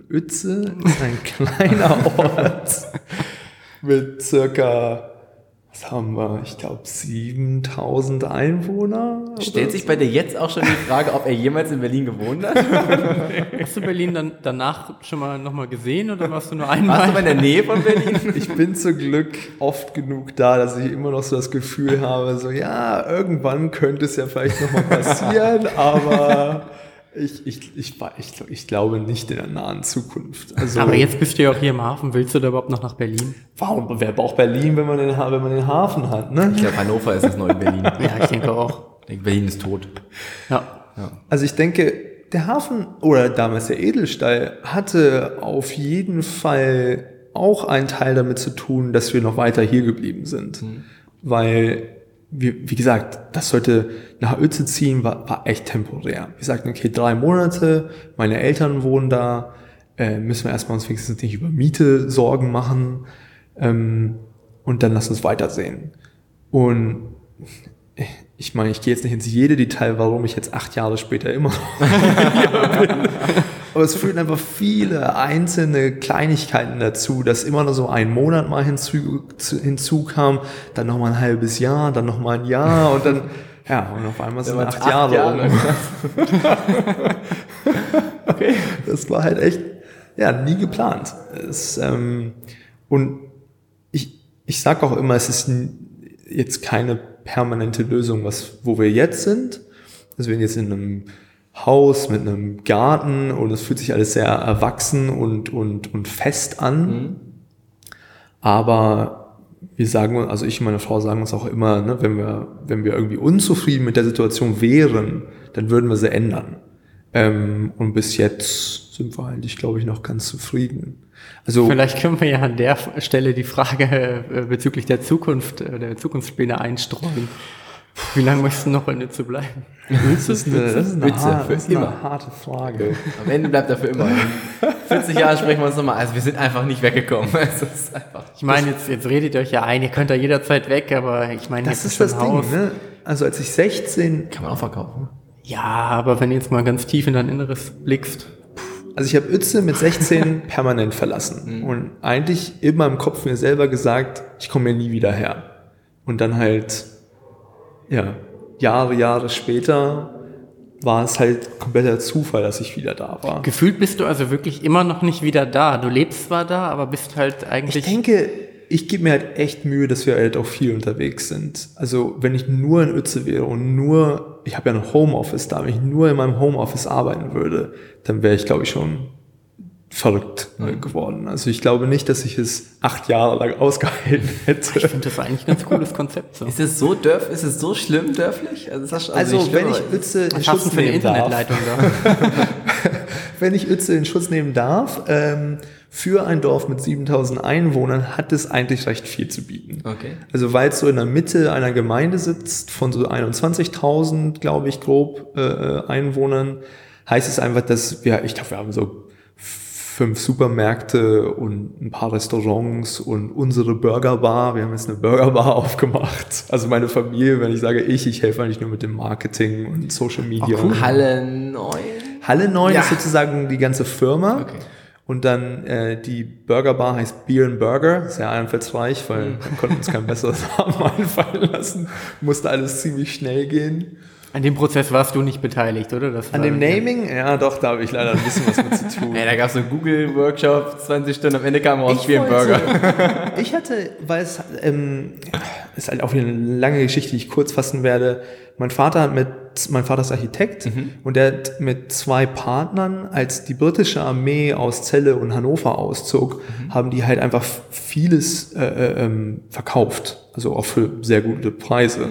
Uetze ist ein kleiner Ort mit circa, was haben wir, ich glaube 7000 Einwohner. Stellt sich bei dir jetzt auch schon die Frage, ob er jemals in Berlin gewohnt hat? Hast du Berlin dann danach schon mal nochmal gesehen oder warst du nur Warst einmal? du mal in der Nähe von Berlin? Ich bin zum Glück oft genug da, dass ich immer noch so das Gefühl habe, so ja, irgendwann könnte es ja vielleicht nochmal passieren, aber ich, ich, ich, ich, ich glaube nicht in der nahen Zukunft. Also, Aber jetzt bist du ja auch hier im Hafen. Willst du da überhaupt noch nach Berlin? warum, wer braucht Berlin, wenn man den, wenn man den Hafen hat, ne? Ich glaube, Hannover ist das neue Berlin. Ja, ich denke auch. Ich denke, Berlin ist tot. Ja. Also ich denke, der Hafen oder damals der Edelstall hatte auf jeden Fall auch einen Teil damit zu tun, dass wir noch weiter hier geblieben sind. Weil, wir, wie gesagt, das sollte nach Uetze ziehen, war, war echt temporär. Wir sagten, okay, drei Monate, meine Eltern wohnen da, äh, müssen wir erstmal uns wenigstens nicht über Miete Sorgen machen ähm, und dann lass uns weitersehen. Und ich meine, ich gehe jetzt nicht ins jede Detail, warum ich jetzt acht Jahre später immer noch bin. Aber es führen einfach viele einzelne Kleinigkeiten dazu, dass immer nur so ein Monat mal hinzu, zu- hinzukam, dann noch mal ein halbes Jahr, dann noch mal ein Jahr und dann, ja, und auf einmal sind acht, acht Jahre, Jahre. um. okay. Das war halt echt, ja, nie geplant. Es, ähm, und ich, ich sag auch immer, es ist jetzt keine permanente Lösung, was, wo wir jetzt sind. Also wir sind jetzt in einem Haus mit einem Garten und es fühlt sich alles sehr erwachsen und, und, und fest an. Aber wir sagen, uns- also ich und meine Frau sagen uns auch immer, ne, wenn wir, wenn wir irgendwie unzufrieden mit der Situation wären, dann würden wir sie ändern. Ähm, und bis jetzt sind wir eigentlich, glaube ich, noch ganz zufrieden. Also Vielleicht können wir ja an der Stelle die Frage äh, bezüglich der Zukunft, äh, der Zukunftspläne einstreuen. Wie lange möchtest du noch in Nütze bleiben? das ist eine, das ist eine, Witze, har- für das ist eine immer. harte Frage. Am Ende bleibt er für immer. In 40 Jahren sprechen wir uns nochmal. Also wir sind einfach nicht weggekommen. Es ist einfach. Ich meine, jetzt, jetzt redet ihr euch ja ein, ihr könnt da jederzeit weg, aber ich meine, Das ist das schon Ding, Haus. ne? Also als ich 16, Kann man auch verkaufen. Ja, aber wenn du jetzt mal ganz tief in dein Inneres blickst, also ich habe Uetze mit 16 permanent verlassen und eigentlich immer im Kopf mir selber gesagt, ich komme hier nie wieder her. Und dann halt, ja, Jahre, Jahre später war es halt kompletter Zufall, dass ich wieder da war. gefühlt bist du also wirklich immer noch nicht wieder da. Du lebst zwar da, aber bist halt eigentlich. Ich denke, ich gebe mir halt echt Mühe, dass wir halt auch viel unterwegs sind. Also wenn ich nur in Uetze wäre und nur, ich habe ja ein Homeoffice da, wenn ich nur in meinem Homeoffice arbeiten würde, dann wäre ich, glaube ich, schon verrückt äh, geworden. Also ich glaube nicht, dass ich es acht Jahre lang ausgehalten ich hätte. finde das eigentlich ein ganz cooles Konzept. So. Ist es so dörf, ist es so schlimm dörflich? Also, ist das, Also nicht wenn ich Uetze in Schutz für eine nehmen darf, wenn ich Uetze in Schutz nehmen darf, ähm, für ein Dorf mit 7000 Einwohnern hat es eigentlich recht viel zu bieten. Okay. Also weil es so in der Mitte einer Gemeinde sitzt, von so 21.000, glaube ich, grob äh, äh, Einwohnern, heißt es einfach, dass wir, ich glaube, wir haben so fünf Supermärkte und ein paar Restaurants und unsere Burgerbar. Wir haben jetzt eine Burgerbar aufgemacht. Also meine Familie, wenn ich sage ich, ich helfe eigentlich nur mit dem Marketing und Social Media. Halle 9. Halle 9 Ja. ist sozusagen die ganze Firma. Okay. Und dann äh, die Burgerbar heißt Beer and Burger, sehr einfallsreich, weil Mhm. wir konnten uns kein besseres Namen einfallen lassen. Musste alles ziemlich schnell gehen. An dem Prozess warst du nicht beteiligt, oder? Das An dem Naming, ja doch, da habe ich leider ein bisschen was mit zu tun. Ey, da gab es so einen Google-Workshop, 20 Stunden, am Ende kam raus, wie ein Burger. Ich hatte, weil es ähm, ist halt auch wieder eine lange Geschichte, die ich kurz fassen werde. Mein Vater hat mit mein Vater ist Architekt und der hat mit zwei Partnern, als die britische Armee aus Celle und Hannover auszog, haben die halt einfach vieles äh, äh, ähm, verkauft. Also auch für sehr gute Preise.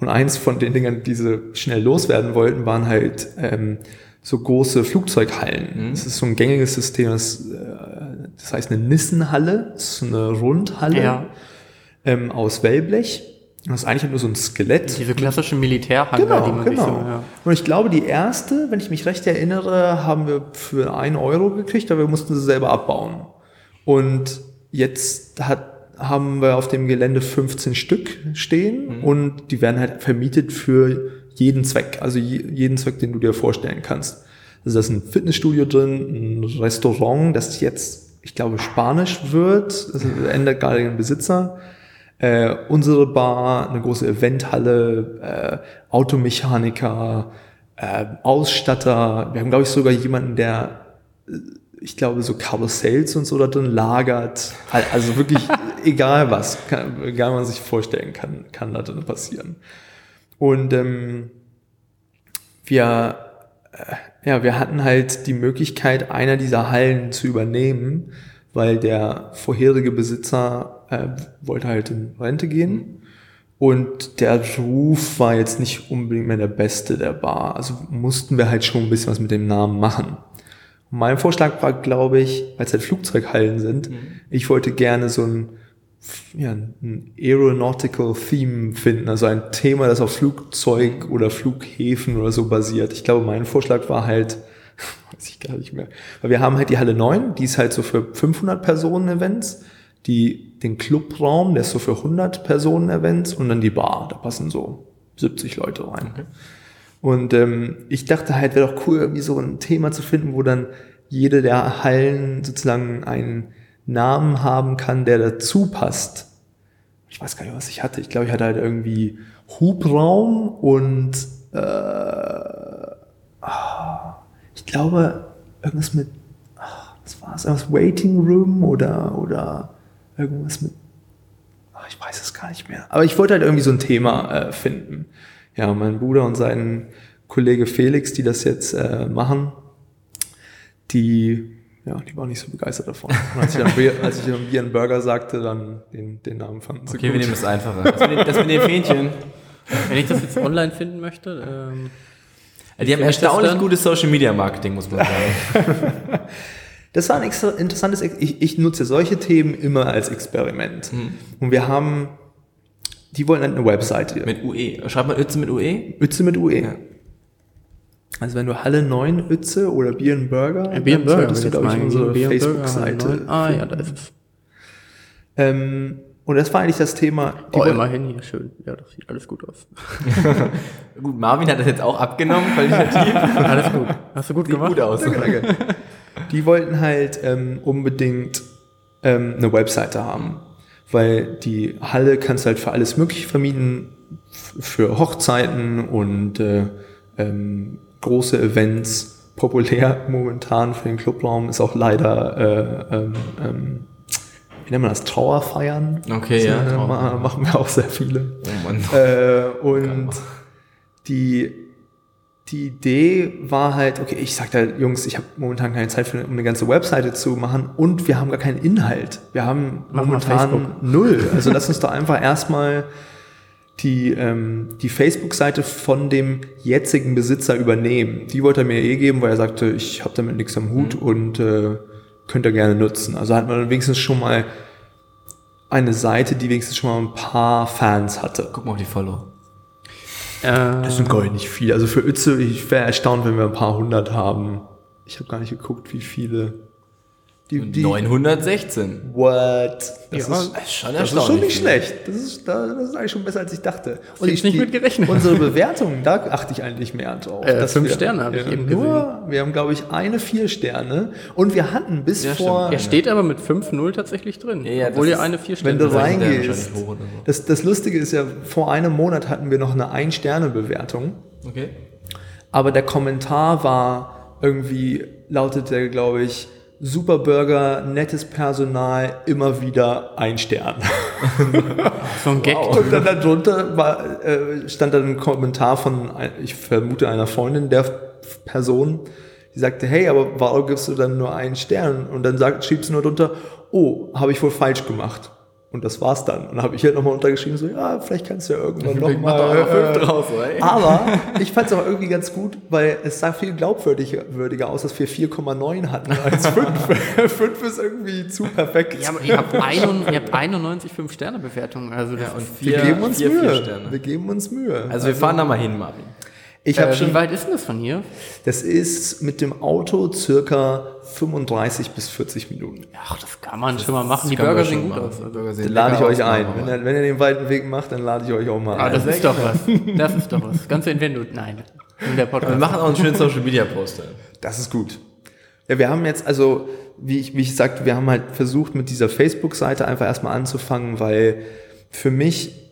Und eins von den Dingen, die sie schnell loswerden wollten, waren halt ähm, so große Flugzeughallen. Das ist so ein gängiges System, das, äh, das heißt eine Nissenhalle, das ist eine Rundhalle Ja. ähm, aus Wellblech. Das ist eigentlich nur so ein Skelett. Diese klassischen Militärhangar, Genau, die man genau. so, ja. Und ich glaube, die erste, wenn ich mich recht erinnere, haben wir für einen Euro gekriegt, aber wir mussten sie selber abbauen. Und jetzt hat, haben wir auf dem Gelände 15 Stück stehen und die werden halt vermietet für jeden Zweck, also je, jeden Zweck, den du dir vorstellen kannst. Also da ist ein Fitnessstudio drin, ein Restaurant, das jetzt, ich glaube, Spanisch wird, das ändert gerade den Besitzer äh, unsere Bar, eine große Eventhalle, äh, Automechaniker, äh, Ausstatter. Wir haben, glaube ich, sogar jemanden, der, äh, ich glaube, so Karussells und so da drin lagert. Al- Also wirklich egal was, kann, egal was man sich vorstellen kann, kann da drin passieren. Und ähm, wir, äh, ja, wir hatten halt die Möglichkeit, einer dieser Hallen zu übernehmen, weil der vorherige Besitzer äh, wollte halt in Rente gehen. Und der Ruf war jetzt nicht unbedingt mehr der beste der Bar. Also mussten wir halt schon ein bisschen was mit dem Namen machen. Und mein Vorschlag war, glaube ich, weil es halt Flugzeughallen sind, ich wollte gerne so ein, ja, ein Aeronautical Theme finden, also ein Thema, das auf Flugzeug oder Flughäfen oder so basiert. Ich glaube, mein Vorschlag war halt, weiß ich gar nicht mehr, weil wir haben halt die Halle 9, die ist halt so für 500 Personen Events, die, den Clubraum, der ist so für 100 Personen Events und dann die Bar, da passen so 70 Leute rein. Und ähm, ich dachte halt, wäre doch cool, irgendwie so ein Thema zu finden, wo dann jede der Hallen sozusagen einen Namen haben kann, der dazu passt. Ich weiß gar nicht, was ich hatte. Ich glaube, ich hatte halt irgendwie Hubraum und äh, ah, ich glaube, irgendwas mit, ah, was war es? Irgendwas Waiting Room oder, oder irgendwas mit Ach, ich weiß es gar nicht mehr. Aber ich wollte halt irgendwie so ein Thema äh, finden. Ja, mein Bruder und sein Kollege Felix, die das jetzt äh, machen, die, ja, die waren nicht so begeistert davon. Und als ich dann, als ich dann Bier and Burger sagte, dann den, den Namen fanden sie Okay, wir gut. nehmen das einfache. Das mit, den, das mit den Fähnchen. Wenn ich das jetzt online finden möchte, ähm, Die haben erstaunlich gutes Social Media Marketing, muss man sagen. Das war ein extra interessantes, ich, ich nutze solche Themen immer als Experiment. Und wir haben, die wollen halt eine Webseite. mit UE. Schreibt man Ötze mit UE? Ütze mit UE. Ja. Also wenn du Halle 9 Ütze oder Bier and Burger, äh, Bier and Burger, solltest du, glaube ich, mal unsere Facebook-Seite. Ah, ja, da ist es. Ähm, und das war eigentlich das Thema. Die Oh, immerhin hier, schön. Ja, das sieht alles gut aus. Gut, Marvin hat das jetzt auch abgenommen, qualitativ. Alles gut. Hast du gut Sieht gemacht? gut aus. Danke, danke. Die wollten halt ähm, unbedingt ähm, eine Webseite haben, weil die Halle kannst du halt für alles Mögliche vermieten, für Hochzeiten und äh, ähm, große Events. Populär momentan für den Clubraum ist auch leider, äh, ähm, ähm, wie nennt man das, Trauerfeiern. Okay, ja, äh, ma- machen wir auch sehr viele. Oh Mann. Äh, und die, die Idee war halt, okay, ich sagte halt, Jungs, ich habe momentan keine Zeit, für, um eine ganze Webseite zu machen und wir haben gar keinen Inhalt. Wir haben Mach momentan null. Also lass uns doch einfach erstmal die, ähm, die Facebook-Seite von dem jetzigen Besitzer übernehmen. Die wollte er mir eh geben, weil er sagte, ich habe damit nichts am Hut und äh, könnt ihr gerne nutzen. Also hat man dann wenigstens schon mal eine Seite, die wenigstens schon mal ein paar Fans hatte. Guck mal auf die Follow. Das sind gar nicht viel. Also für Ötze, ich wäre erstaunt, wenn wir ein paar hundert haben. Ich habe gar nicht geguckt, wie viele. Die, die, 916. What? Das, Ja, ist, Das ist schon das ist schon nicht schlecht. Das ist, das ist eigentlich schon besser, als ich dachte. Und Hätte ich nicht mit gerechnet. Unsere Bewertungen, da achte ich eigentlich mehr drauf. Äh, fünf wir- Sterne habe ich eben nur, Wir haben, glaube ich, eine vier Sterne. Und wir hatten bis Ja, vor... er steht aber mit 5-0 tatsächlich drin. Ja, ja, obwohl ihr ist- eine 4 Wenn Sterne du. Rechnet der reingehst. so. Das, das Lustige ist ja, vor einem Monat hatten wir noch eine Ein-Sterne-Bewertung. Okay. Aber der Kommentar war irgendwie, lautete, glaube ich, super Burger, nettes Personal, immer wieder ein Stern. So ein Gag. Und dann darunter war, äh, stand dann ein Kommentar von, ich vermute, einer Freundin der Person, die sagte, hey, aber warum gibst du dann nur einen Stern? Und dann sagt, schrieb sie nur drunter, oh, habe ich wohl falsch gemacht. Und das war's dann. Und dann habe ich halt nochmal untergeschrieben, so, ja, vielleicht kannst du ja irgendwann Mach nochmal. Äh, draus, oder? ey? aber ich fand es auch irgendwie ganz gut, weil es sah viel glaubwürdiger würdiger aus, dass wir 4,9 hatten als 5. 5 ist irgendwie zu perfekt. Ja, aber ihr habt, ein, ihr habt 91 5-Sterne-Bewertungen. Also das und ist- wir vier, geben uns vier, Mühe. vier Sterne. Wir geben uns Mühe. Also wir fahren da mal hin, Marvin. Ich habe äh, schon wie weit ist denn das von hier? Das ist mit dem Auto circa 35 bis 40 Minuten. Ach, das kann man schon mal machen. Die Das Burger sehen gut machen. aus. Die. Burger sehen Dann lade ich euch ein. wir Wenn ihr, wenn ihr den weiten Weg macht, dann lade ich euch auch mal Ah, ein. das ist doch was. Das ist doch was. Ganz wenn du. Nein. In der Wir Podcast. machen auch einen schönen Social Media Poster. Das ist gut. Ja, wir haben jetzt, also, wie ich, wie ich sagte, wir haben halt versucht, mit dieser Facebook-Seite einfach erstmal anzufangen, weil für mich,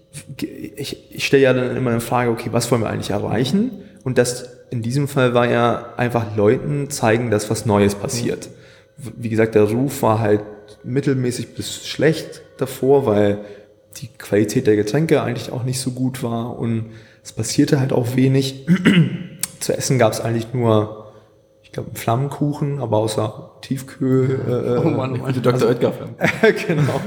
ich, ich stelle ja dann immer eine Frage, okay, was wollen wir eigentlich erreichen? Und das in diesem Fall war ja einfach Leuten zeigen, dass was Neues passiert. Wie gesagt, der Ruf war halt mittelmäßig bis schlecht davor, weil die Qualität der Getränke eigentlich auch nicht so gut war und es passierte halt auch wenig. Zu essen gab es eigentlich nur ich glaube, einen Flammenkuchen, aber außer Tiefkühl. Äh, Oh Mann, Mann. Dr. Oetker Film. genau.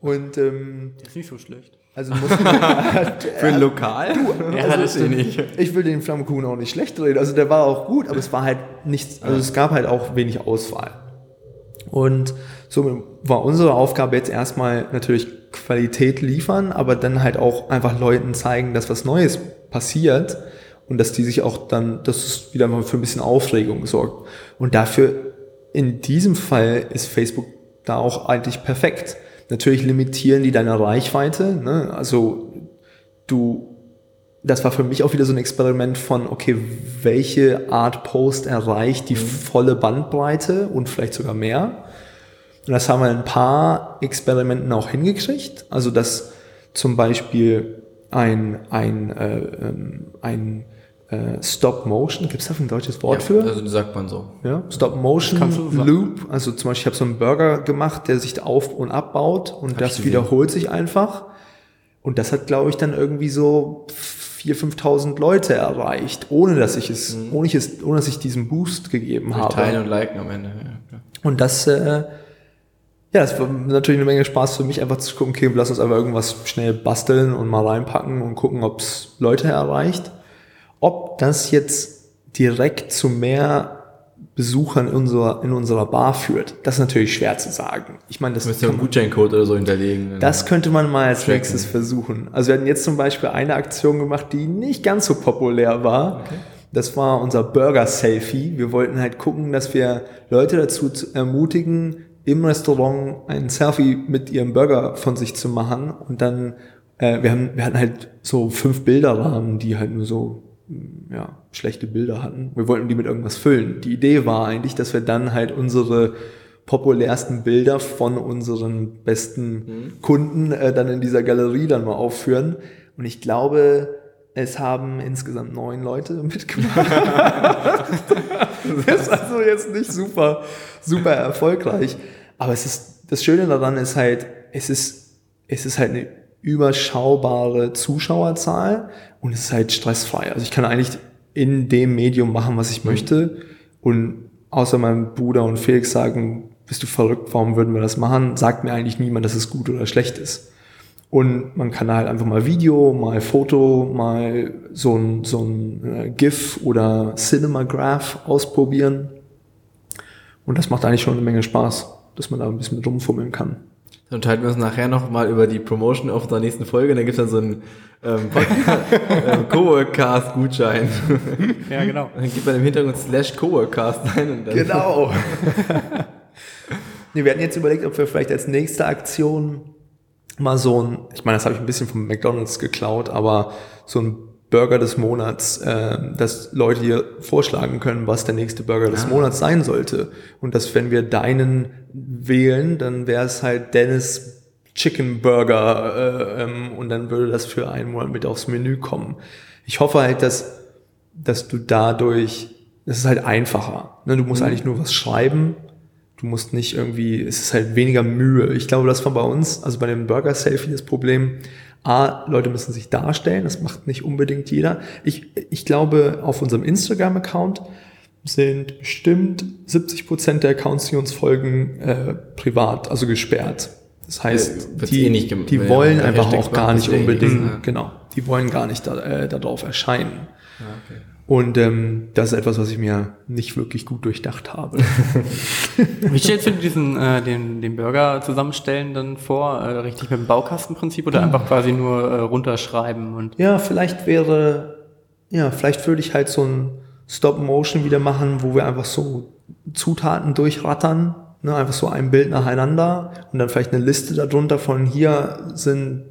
Und ähm, Das ist nicht so schlecht. Also muss Für ein Lokal? Ja, das stimmt. nicht. ich will den Flammenkuchen auch nicht schlecht reden. Also der war auch gut, aber es war halt nichts, also es gab halt auch wenig Auswahl. Und somit war unsere Aufgabe jetzt erstmal natürlich Qualität liefern, aber dann halt auch einfach Leuten zeigen, dass was Neues passiert und dass die sich auch dann, dass es wieder mal für ein bisschen Aufregung sorgt. Und dafür, in diesem Fall ist Facebook da auch eigentlich perfekt. Natürlich limitieren die deine Reichweite, ne? also du das war für mich auch wieder so ein Experiment von, okay, welche Art Post erreicht die volle Bandbreite und vielleicht sogar mehr. Und das haben wir in ein paar Experimenten auch hingekriegt. Also, dass zum Beispiel ein, ein, äh, ähm, ein äh, Stop-Motion, gibt es dafür ein deutsches Wort für? Also sagt man so. Ja, Stop Motion. Loop. Also zum Beispiel, ich habe so einen Burger gemacht, der sich auf und abbaut und das gesehen. wiederholt sich einfach. Und das hat, glaube ich, dann irgendwie so 4.000, 5.000 Leute erreicht, ohne dass ich es, ohne, ich es, ohne dass ich diesen Boost gegeben Durch habe. Teilen und Liken am Ende. Ja. Und das, äh, ja, das war natürlich eine Menge Spaß für mich, einfach zu gucken, okay, lass uns einfach irgendwas schnell basteln und mal reinpacken und gucken, ob es Leute erreicht. Ob das jetzt direkt zu mehr Besuchern in unserer, in unserer Bar führt, das ist natürlich schwer zu sagen. Ich meine, das, Müsst ihr kann einen Gutscheincode oder so hinterlegen. das könnte man mal als Tracken. nächstes versuchen. Also wir hatten jetzt zum Beispiel eine Aktion gemacht, die nicht ganz so populär war. Das war unser Burger-Selfie. Wir wollten halt gucken, dass wir Leute dazu zu ermutigen, im Restaurant ein Selfie mit ihrem Burger von sich zu machen. Und dann, äh, wir, haben, wir hatten halt so fünf Bilderrahmen, die halt nur so ja, schlechte Bilder hatten. Wir wollten die mit irgendwas füllen. Die Idee war eigentlich, dass wir dann halt unsere populärsten Bilder von unseren besten Kunden äh, dann in dieser Galerie dann mal aufführen. Und ich glaube, es haben insgesamt neun Leute mitgemacht. das ist also jetzt nicht super, super erfolgreich. Aber es ist, das Schöne daran ist halt, es ist, es ist halt eine überschaubare Zuschauerzahl und es ist halt stressfrei. Also ich kann eigentlich in dem Medium machen, was ich möchte und außer meinem Bruder und Felix sagen, bist du verrückt, warum würden wir das machen, sagt mir eigentlich niemand, dass es gut oder schlecht ist. Und man kann halt einfach mal Video, mal Foto, mal so ein, so ein äh, GIF oder Cinemagraph ausprobieren. Und das macht eigentlich schon eine Menge Spaß, dass man da ein bisschen mit rumfummeln kann. Dann unterhalten wir uns nachher noch mal über die Promotion auf der nächsten Folge. Dann gibt's dann so einen ähm, ähm, Coworkcast-Gutschein. Ja, genau. Dann gibt man im Hintergrund slash Coworkcast ein und dann Genau. nee, wir hatten jetzt überlegt, ob wir vielleicht als nächste Aktion mal so ein, ich meine, das habe ich ein bisschen vom McDonalds geklaut, aber so ein Burger des Monats, äh, dass Leute hier vorschlagen können, was der nächste Burger des Monats sein sollte. Und dass, wenn wir deinen wählen, dann wäre es halt Dennis Chicken Burger äh, ähm, und dann würde das für einen Monat mit aufs Menü kommen. Ich hoffe halt, dass, dass du dadurch, es ist halt einfacher. Ne? Du musst eigentlich nur was schreiben Du musst nicht irgendwie, es ist halt weniger Mühe. Ich glaube, das war bei uns, also bei dem Burger-Selfie das Problem. A, Leute müssen sich darstellen, das macht nicht unbedingt jeder. Ich, ich glaube, auf unserem Instagram-Account sind bestimmt 70 Prozent der Accounts, die uns folgen, äh, privat, also gesperrt. Das heißt, Ja, die, eh die wollen ihr einfach auch gar macht, nicht ja eh unbedingt, ne? genau, die wollen gar nicht da, äh, darauf erscheinen. okay. Und ähm, das ist etwas, was ich mir nicht wirklich gut durchdacht habe. Wie stellst du diesen, äh, den, den Burger zusammenstellen dann vor? Äh, richtig mit dem Baukastenprinzip oder einfach quasi nur äh, runterschreiben und ja, vielleicht wäre, ja, vielleicht würde ich halt so ein Stop-Motion wieder machen, wo wir einfach so Zutaten durchrattern, ne, einfach so ein Bild nacheinander und dann vielleicht eine Liste darunter von hier sind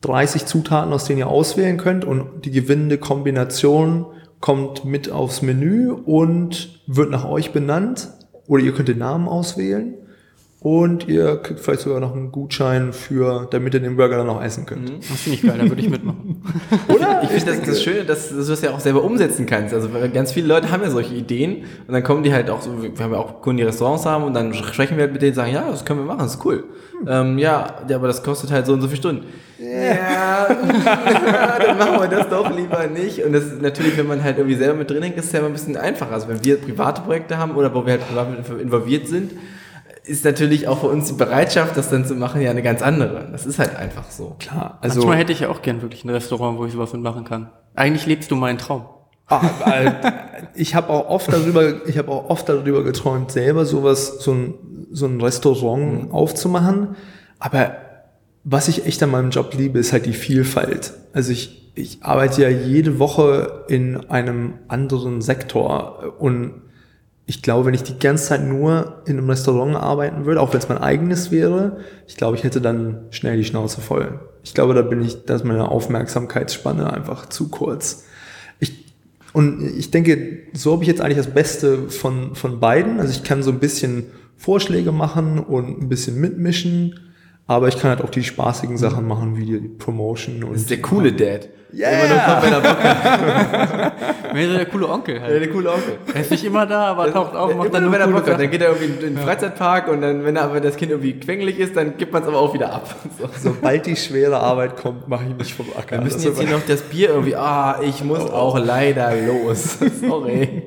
30 Zutaten, aus denen ihr auswählen könnt und die gewinnende Kombination kommt mit aufs Menü und wird nach euch benannt. Oder ihr könnt den Namen auswählen und ihr kriegt vielleicht sogar noch einen Gutschein für, damit ihr den Burger dann auch essen könnt. das finde ich geil, da würde ich mitmachen. Oder? Ich finde das, das Schöne, dass, dass du das ja auch selber umsetzen kannst. Also ganz viele Leute haben ja solche Ideen und dann kommen die halt auch so, wir haben ja auch Kunden, die Restaurants haben und dann sprechen wir halt mit denen und sagen, ja, das können wir machen, das ist cool. Ähm, ja, aber das kostet halt so und so viele Stunden. Ja, dann machen wir das doch lieber nicht. Und das ist natürlich, wenn man halt irgendwie selber mit drin hängt, ist es ja immer ein bisschen einfacher. Also wenn wir private Projekte haben oder wo wir halt privat involviert sind, ist natürlich auch für uns die Bereitschaft, das dann zu machen, ja eine ganz andere. Das ist halt einfach so. Klar, also Manchmal hätte ich ja auch gern wirklich ein Restaurant, wo ich sowas mitmachen kann. Eigentlich lebst du meinen Traum. Ah, weil ich habe auch oft darüber, ich habe auch oft darüber geträumt, selber sowas, so ein, so ein Restaurant aufzumachen. Aber was ich echt an meinem Job liebe, ist halt die Vielfalt. Also ich, ich arbeite ja jede Woche in einem anderen Sektor und ich glaube, wenn ich die ganze Zeit nur in einem Restaurant arbeiten würde, auch wenn es mein eigenes wäre, ich glaube, ich hätte dann schnell die Schnauze voll. Ich glaube, da bin ich, da ist meine Aufmerksamkeitsspanne einfach zu kurz. Ich, und ich denke, so habe ich jetzt eigentlich das Beste von, von beiden. Also ich kann so ein bisschen Vorschläge machen und ein bisschen mitmischen, aber ich kann halt auch die spaßigen Sachen machen, wie die Promotion und Das ist der coole Dad. Yeah. Immer nur kommt, wenn er Bock hat. Mehr so der coole Onkel Ja, halt. der coole Onkel. Er ist nicht immer da, aber taucht auf, macht dann nur, wenn er Bock hat. Dann geht er irgendwie in den Freizeitpark und dann, wenn er aber das Kind irgendwie quengelig ist, dann gibt man es aber auch wieder ab. So. sobald die schwere Arbeit kommt, mache ich mich vom Acker. Wir müssen Das jetzt hier noch das Bier irgendwie, ah, ich muss auch leider los. Sorry.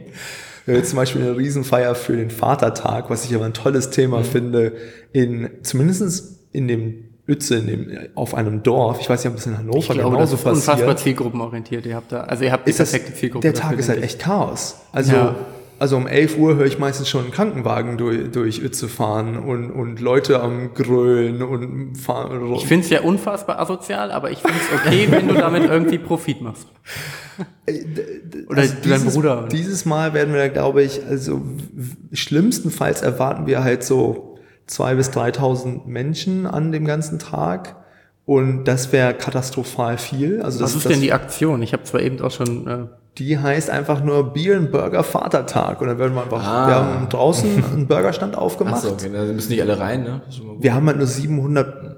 Wir haben jetzt zum Beispiel eine Riesenfeier für den Vatertag, was ich aber ein tolles Thema Mhm. finde, in, zumindest in dem Uetze, in dem, auf einem Dorf, ich weiß nicht, ob das in Hannover Ich glaube, genauso das ist unfassbar passiert, zielgruppenorientiert. Ihr habt da, also ihr habt die ist das, perfekte Zielgruppe. der Tag ist halt echt Chaos. Also, Ja. also um 11 Uhr höre ich meistens schon einen Krankenwagen durch, durch Uetze fahren und, und Leute am Grölen und fahren. Ich finde es ja unfassbar asozial, aber ich finde es okay, wenn du damit irgendwie Profit machst. Oder Also dein dieses, Bruder. Dieses Mal werden wir, glaube ich, also schlimmstenfalls erwarten wir halt so zwei bis 3.000 Menschen an dem ganzen Tag. Und das wäre katastrophal viel. Also das, Was ist das, denn die Aktion? Ich habe zwar eben auch schon. Äh, die heißt einfach nur Bier and Burger Vatertag. Und dann werden wir einfach, Ah. wir haben draußen einen Burgerstand aufgemacht. Achso, okay, da müssen nicht alle rein, ne? Wir haben halt nur 700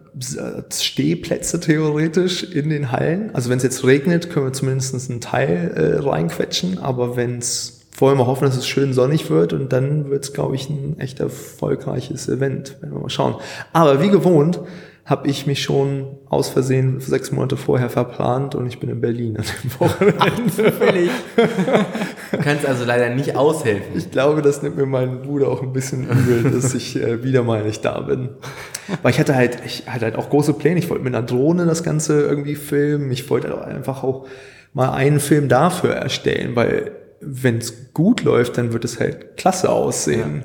Stehplätze theoretisch in den Hallen. Also wenn es jetzt regnet, können wir zumindest einen Teil äh, reinquetschen. Aber wenn es, wollen wir hoffen, dass es schön sonnig wird und dann wird es, glaube ich, ein echt erfolgreiches Event. Werden wir mal schauen. Aber wie gewohnt habe ich mich schon aus Versehen sechs Monate vorher verplant und ich bin in Berlin an dem Wochenende. Zufällig. Du kannst also leider nicht aushelfen. Ich glaube, das nimmt mir mein Bruder auch ein bisschen übel, dass ich äh, wieder mal nicht da bin. Weil ich hatte halt, ich hatte halt auch große Pläne. Ich wollte mit einer Drohne das Ganze irgendwie filmen. Ich wollte halt auch einfach auch mal einen Film dafür erstellen, weil wenn es gut läuft, dann wird es halt klasse aussehen.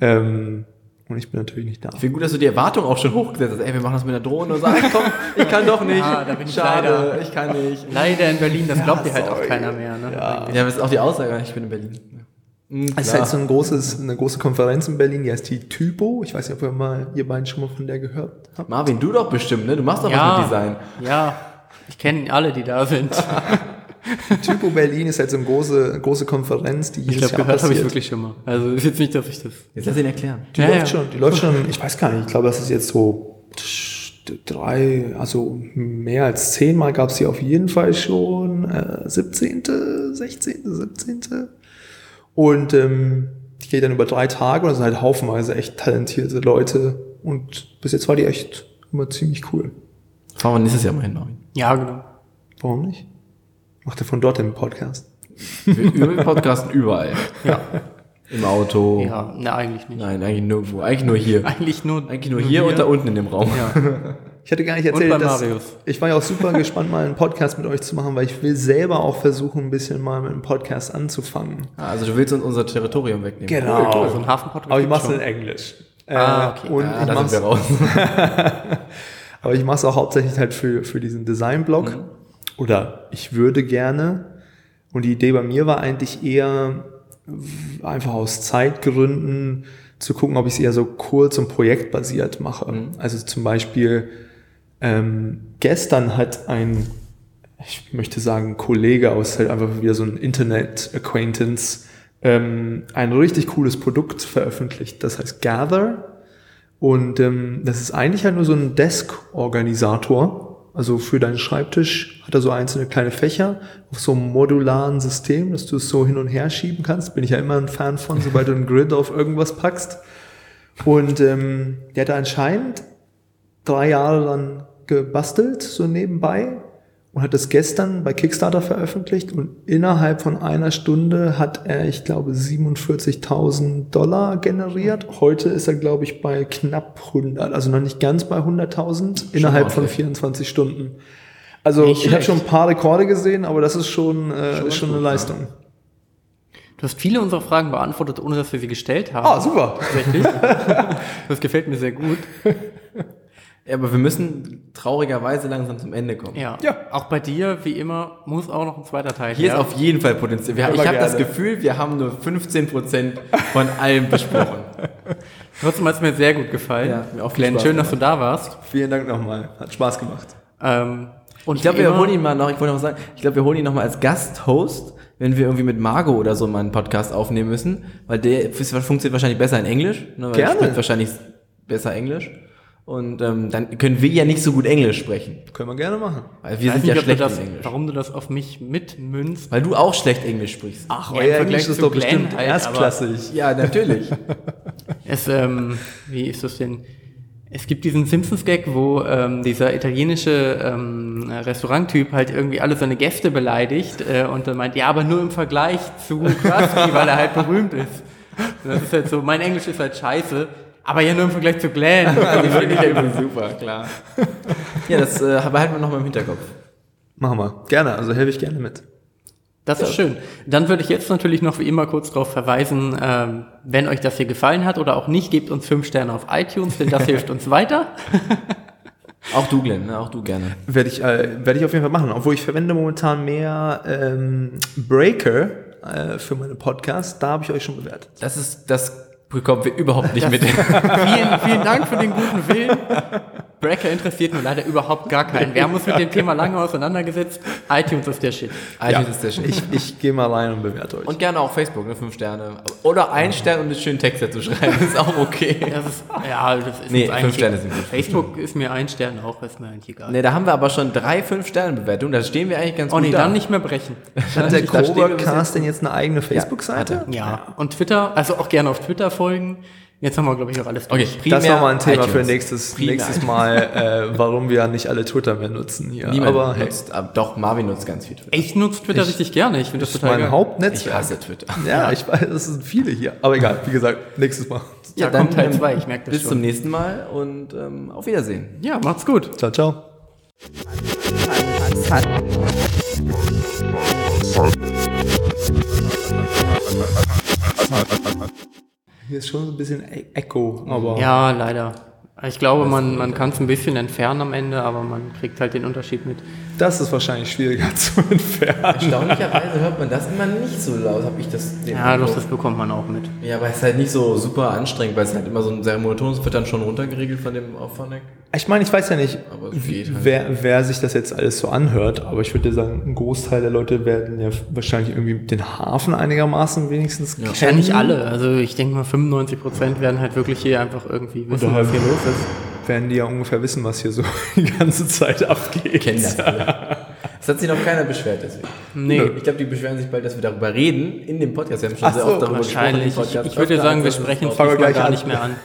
Ähm, und ich bin natürlich nicht da. Ich finde gut, dass du die Erwartung auch schon hochgesetzt hast. Ey, wir machen das mit einer Drohne und so, ey, komm, ich kann doch nicht. Ja, da bin ich Schade, leider. ich kann nicht. leider in Berlin, das glaubt dir halt auch sorry. keiner mehr. Ne? Ja. Ja, das ist auch die Aussage, ich bin in Berlin. Mhm, Es ist halt so ein großes, eine große Konferenz in Berlin, die heißt die Typo. Ich weiß nicht, ob ihr mal, ihr beiden schon mal von der gehört habt. Marvin, du doch bestimmt, ne? Du machst doch was Ja, mit Design. ja, ich kenne alle, die da sind. Typo Berlin ist halt so eine große, große Konferenz, die Ich jedes glaube, Jahr gehört habe ich wirklich schon mal. Also ist jetzt nicht, dass ich das. Jetzt lass ihn erklären. Die Ja, läuft ja. schon, die läuft schon, ich weiß gar nicht, ich glaube, das ist jetzt so drei, also mehr als zehnmal gab es sie auf jeden Fall schon, äh, 17., 16., 17. Und ähm, die geht dann über drei Tage und das sind halt haufenweise echt talentierte Leute. Und bis jetzt war die echt immer ziemlich cool. Fahren wir nächstes Jahr mal hin, Marvin. Ja, genau. Warum nicht? Macht er von dort den Podcast. Wir, wir podcasten überall. Ja. Im Auto. Ja, ne, eigentlich nicht. Nein, eigentlich nirgendwo. Eigentlich nur hier. Eigentlich nur, Eigentlich nur hier und da unten in dem Raum. Ja. Ich hatte gar nicht erzählt, dass Marius. ich war ja auch super gespannt, mal einen Podcast mit euch zu machen, weil ich will selber auch versuchen, ein bisschen mal mit einem Podcast anzufangen. Ah, Also du willst uns unser Territorium wegnehmen. Genau. Cool, cool. So ein Hafenpodcast Aber ich mache es in. Englisch. Ah, Äh, okay. Und Ja, ich da mach's, sind wir raus. aber ich mache es auch hauptsächlich halt für, für diesen Design-Blog. Mhm. Oder ich würde gerne. Und die Idee bei mir war eigentlich eher einfach aus Zeitgründen zu gucken, ob ich es eher so kurz und projektbasiert mache. Mhm. Also zum Beispiel ähm, gestern hat ein, ich möchte sagen, Kollege aus halt einfach wieder so ein Internet-Acquaintance ähm, ein richtig cooles Produkt veröffentlicht. Das heißt Gather. Und ähm, das ist eigentlich halt nur so ein Desk-Organisator. Also für deinen Schreibtisch hat er so einzelne kleine Fächer auf so einem modularen System, dass du es so hin und her schieben kannst. Bin ich ja immer ein Fan von, sobald du einen Grid auf irgendwas packst. Und ähm, der hat anscheinend drei Jahre dann gebastelt, so nebenbei, und hat das gestern bei Kickstarter veröffentlicht und innerhalb von einer Stunde hat er, ich glaube, 47.000 Dollar generiert. Heute ist er, glaube ich, bei knapp 100, also noch nicht ganz bei 100.000 innerhalb von ordentlich. 24 Stunden. Also Nicht ich habe schon ein paar Rekorde gesehen, aber das ist schon, äh, ist schon eine Leistung. Du hast viele unserer Fragen beantwortet, ohne dass wir sie gestellt haben. Ah, super. Tatsächlich. das gefällt mir sehr gut. Ja, aber wir müssen traurigerweise langsam zum Ende kommen. Ja. Ja. Auch bei dir, wie immer, muss auch noch ein zweiter Teil Hier her. ist auf jeden Fall Potenzial. Wir, ich habe das. Gefühl, wir haben nur 15% von allem besprochen. Trotzdem hat es mir sehr gut gefallen. Ja, mir auch Glenn, schön, dass du da warst. Vielen Dank nochmal. Hat Spaß gemacht. Ähm, und Ich glaube, wir holen ihn mal noch, ich wollte noch sagen, ich glaube, wir holen ihn noch mal als Gasthost, wenn wir irgendwie mit Margot oder so mal einen Podcast aufnehmen müssen, weil der funktioniert wahrscheinlich besser in Englisch, ne, weil Gerne. er spricht wahrscheinlich besser Englisch. Und ähm, dann können wir ja nicht so gut Englisch sprechen, Können wir gerne machen. weil wir sind ja nicht, du schlecht das, in Englisch. warum du das auf mich mitmünzt. Weil du auch schlecht Englisch sprichst. Ach, Euer Englisch ist doch bestimmt halt, erstklassig. Ja, natürlich. Es, ähm, wie ist das denn? Es gibt diesen Simpsons-Gag, wo ähm, dieser italienische ähm, Restauranttyp halt irgendwie alle seine Gäste beleidigt äh, und dann meint, ja, aber nur im Vergleich zu Krusty, weil er halt berühmt ist. Und das ist halt so, mein Englisch ist halt scheiße, aber ja nur im Vergleich zu Glenn. Also finde ich irgendwie super, klar. Ja, das äh, behalten wir noch mal im Hinterkopf. Machen wir. Gerne, also helfe ich gerne mit. Das ist schön. Dann würde ich jetzt natürlich noch wie immer kurz darauf verweisen, ähm, wenn euch das hier gefallen hat oder auch nicht, gebt uns fünf Sterne auf iTunes, denn das hilft uns weiter. Auch du, Glenn, ne? auch du gerne. Werde ich, äh, werde ich auf jeden Fall machen. Obwohl ich verwende momentan mehr ähm, Breaker äh, für meine Podcasts. Da habe ich euch schon bewertet. Das ist, das bekommen wir überhaupt nicht mit. vielen, vielen Dank für den guten Willen. Breaker interessiert nur leider überhaupt gar keinen. Wir haben uns mit dem Thema lange auseinandergesetzt. iTunes ist der Shit. iTunes ist der Shit. Ich, ich gehe mal rein und bewerte euch. Und gerne auch Facebook, ne? Fünf Sterne. Oder ein Stern und einen schönen Text dazu schreiben, ist auch okay. Das ist, ja, das ist Nee, fünf Sterne sind gut. Facebook ist mir ein Stern auch, ist mir eigentlich egal. Ne, da haben wir aber schon drei Fünf-Sterne-Bewertungen, da stehen wir eigentlich ganz oh gut nee, da. dann nicht mehr brechen. Hat der bis Cobra-Cast denn jetzt eine eigene Facebook-Seite? Ja, und Twitter, also auch gerne auf Twitter folgen. Jetzt haben wir, glaube ich, auch alles Okay, durch. primär das war mal ein Thema iTunes. für nächstes, Primär nächstes Mal, äh, warum wir nicht alle Twitter mehr nutzen hier. Niemand Aber hey, nutzt, aber doch, Marvin nutzt ganz viel Twitter. Ich nutze Twitter richtig gerne. Ich finde das das ist total mein geil. Ich Hauptnetzwerk. hasse Twitter. Ja, ich weiß, das sind viele hier. Aber egal, wie gesagt, nächstes Mal. Ja, kommt Teil zwei, ich merke das Bis schon. zum nächsten Mal und ähm, auf Wiedersehen. Ja, macht's gut. Ciao, ciao. Hier ist schon so ein bisschen E- Echo, aber Ja, leider. Ich glaube, man, man kann es ein bisschen entfernen am Ende, aber man kriegt halt den Unterschied mit. Das ist wahrscheinlich schwieriger zu entfernen. Erstaunlicherweise hört man das immer nicht so laut, habe ich das den Ja, doch, das bekommt man auch mit. Ja, aber es ist halt nicht so super anstrengend, weil es halt immer so ein sehr monotones wird dann schon runtergeregelt von dem Auphonic. Ich meine, ich weiß ja nicht, halt. wer, wer sich das jetzt alles so anhört, aber ich würde sagen, ein Großteil der Leute werden ja wahrscheinlich irgendwie den Hafen einigermaßen wenigstens kennen. Ja, nicht alle. Also ich denke mal, 95 Prozent werden halt wirklich hier einfach irgendwie wissen, was hier los ist. Werden die ja ungefähr wissen, was hier so die ganze Zeit abgeht. Kennen das alle. Es hat sich noch keiner beschwert deswegen. Nee. Ich glaube, die beschweren sich bald, dass wir darüber reden in dem Podcast. Wir haben schon Ach sehr so, oft darüber Wahrscheinlich. gesprochen. im Ich, ich würde sagen, wir sprechen es gar nicht mehr an.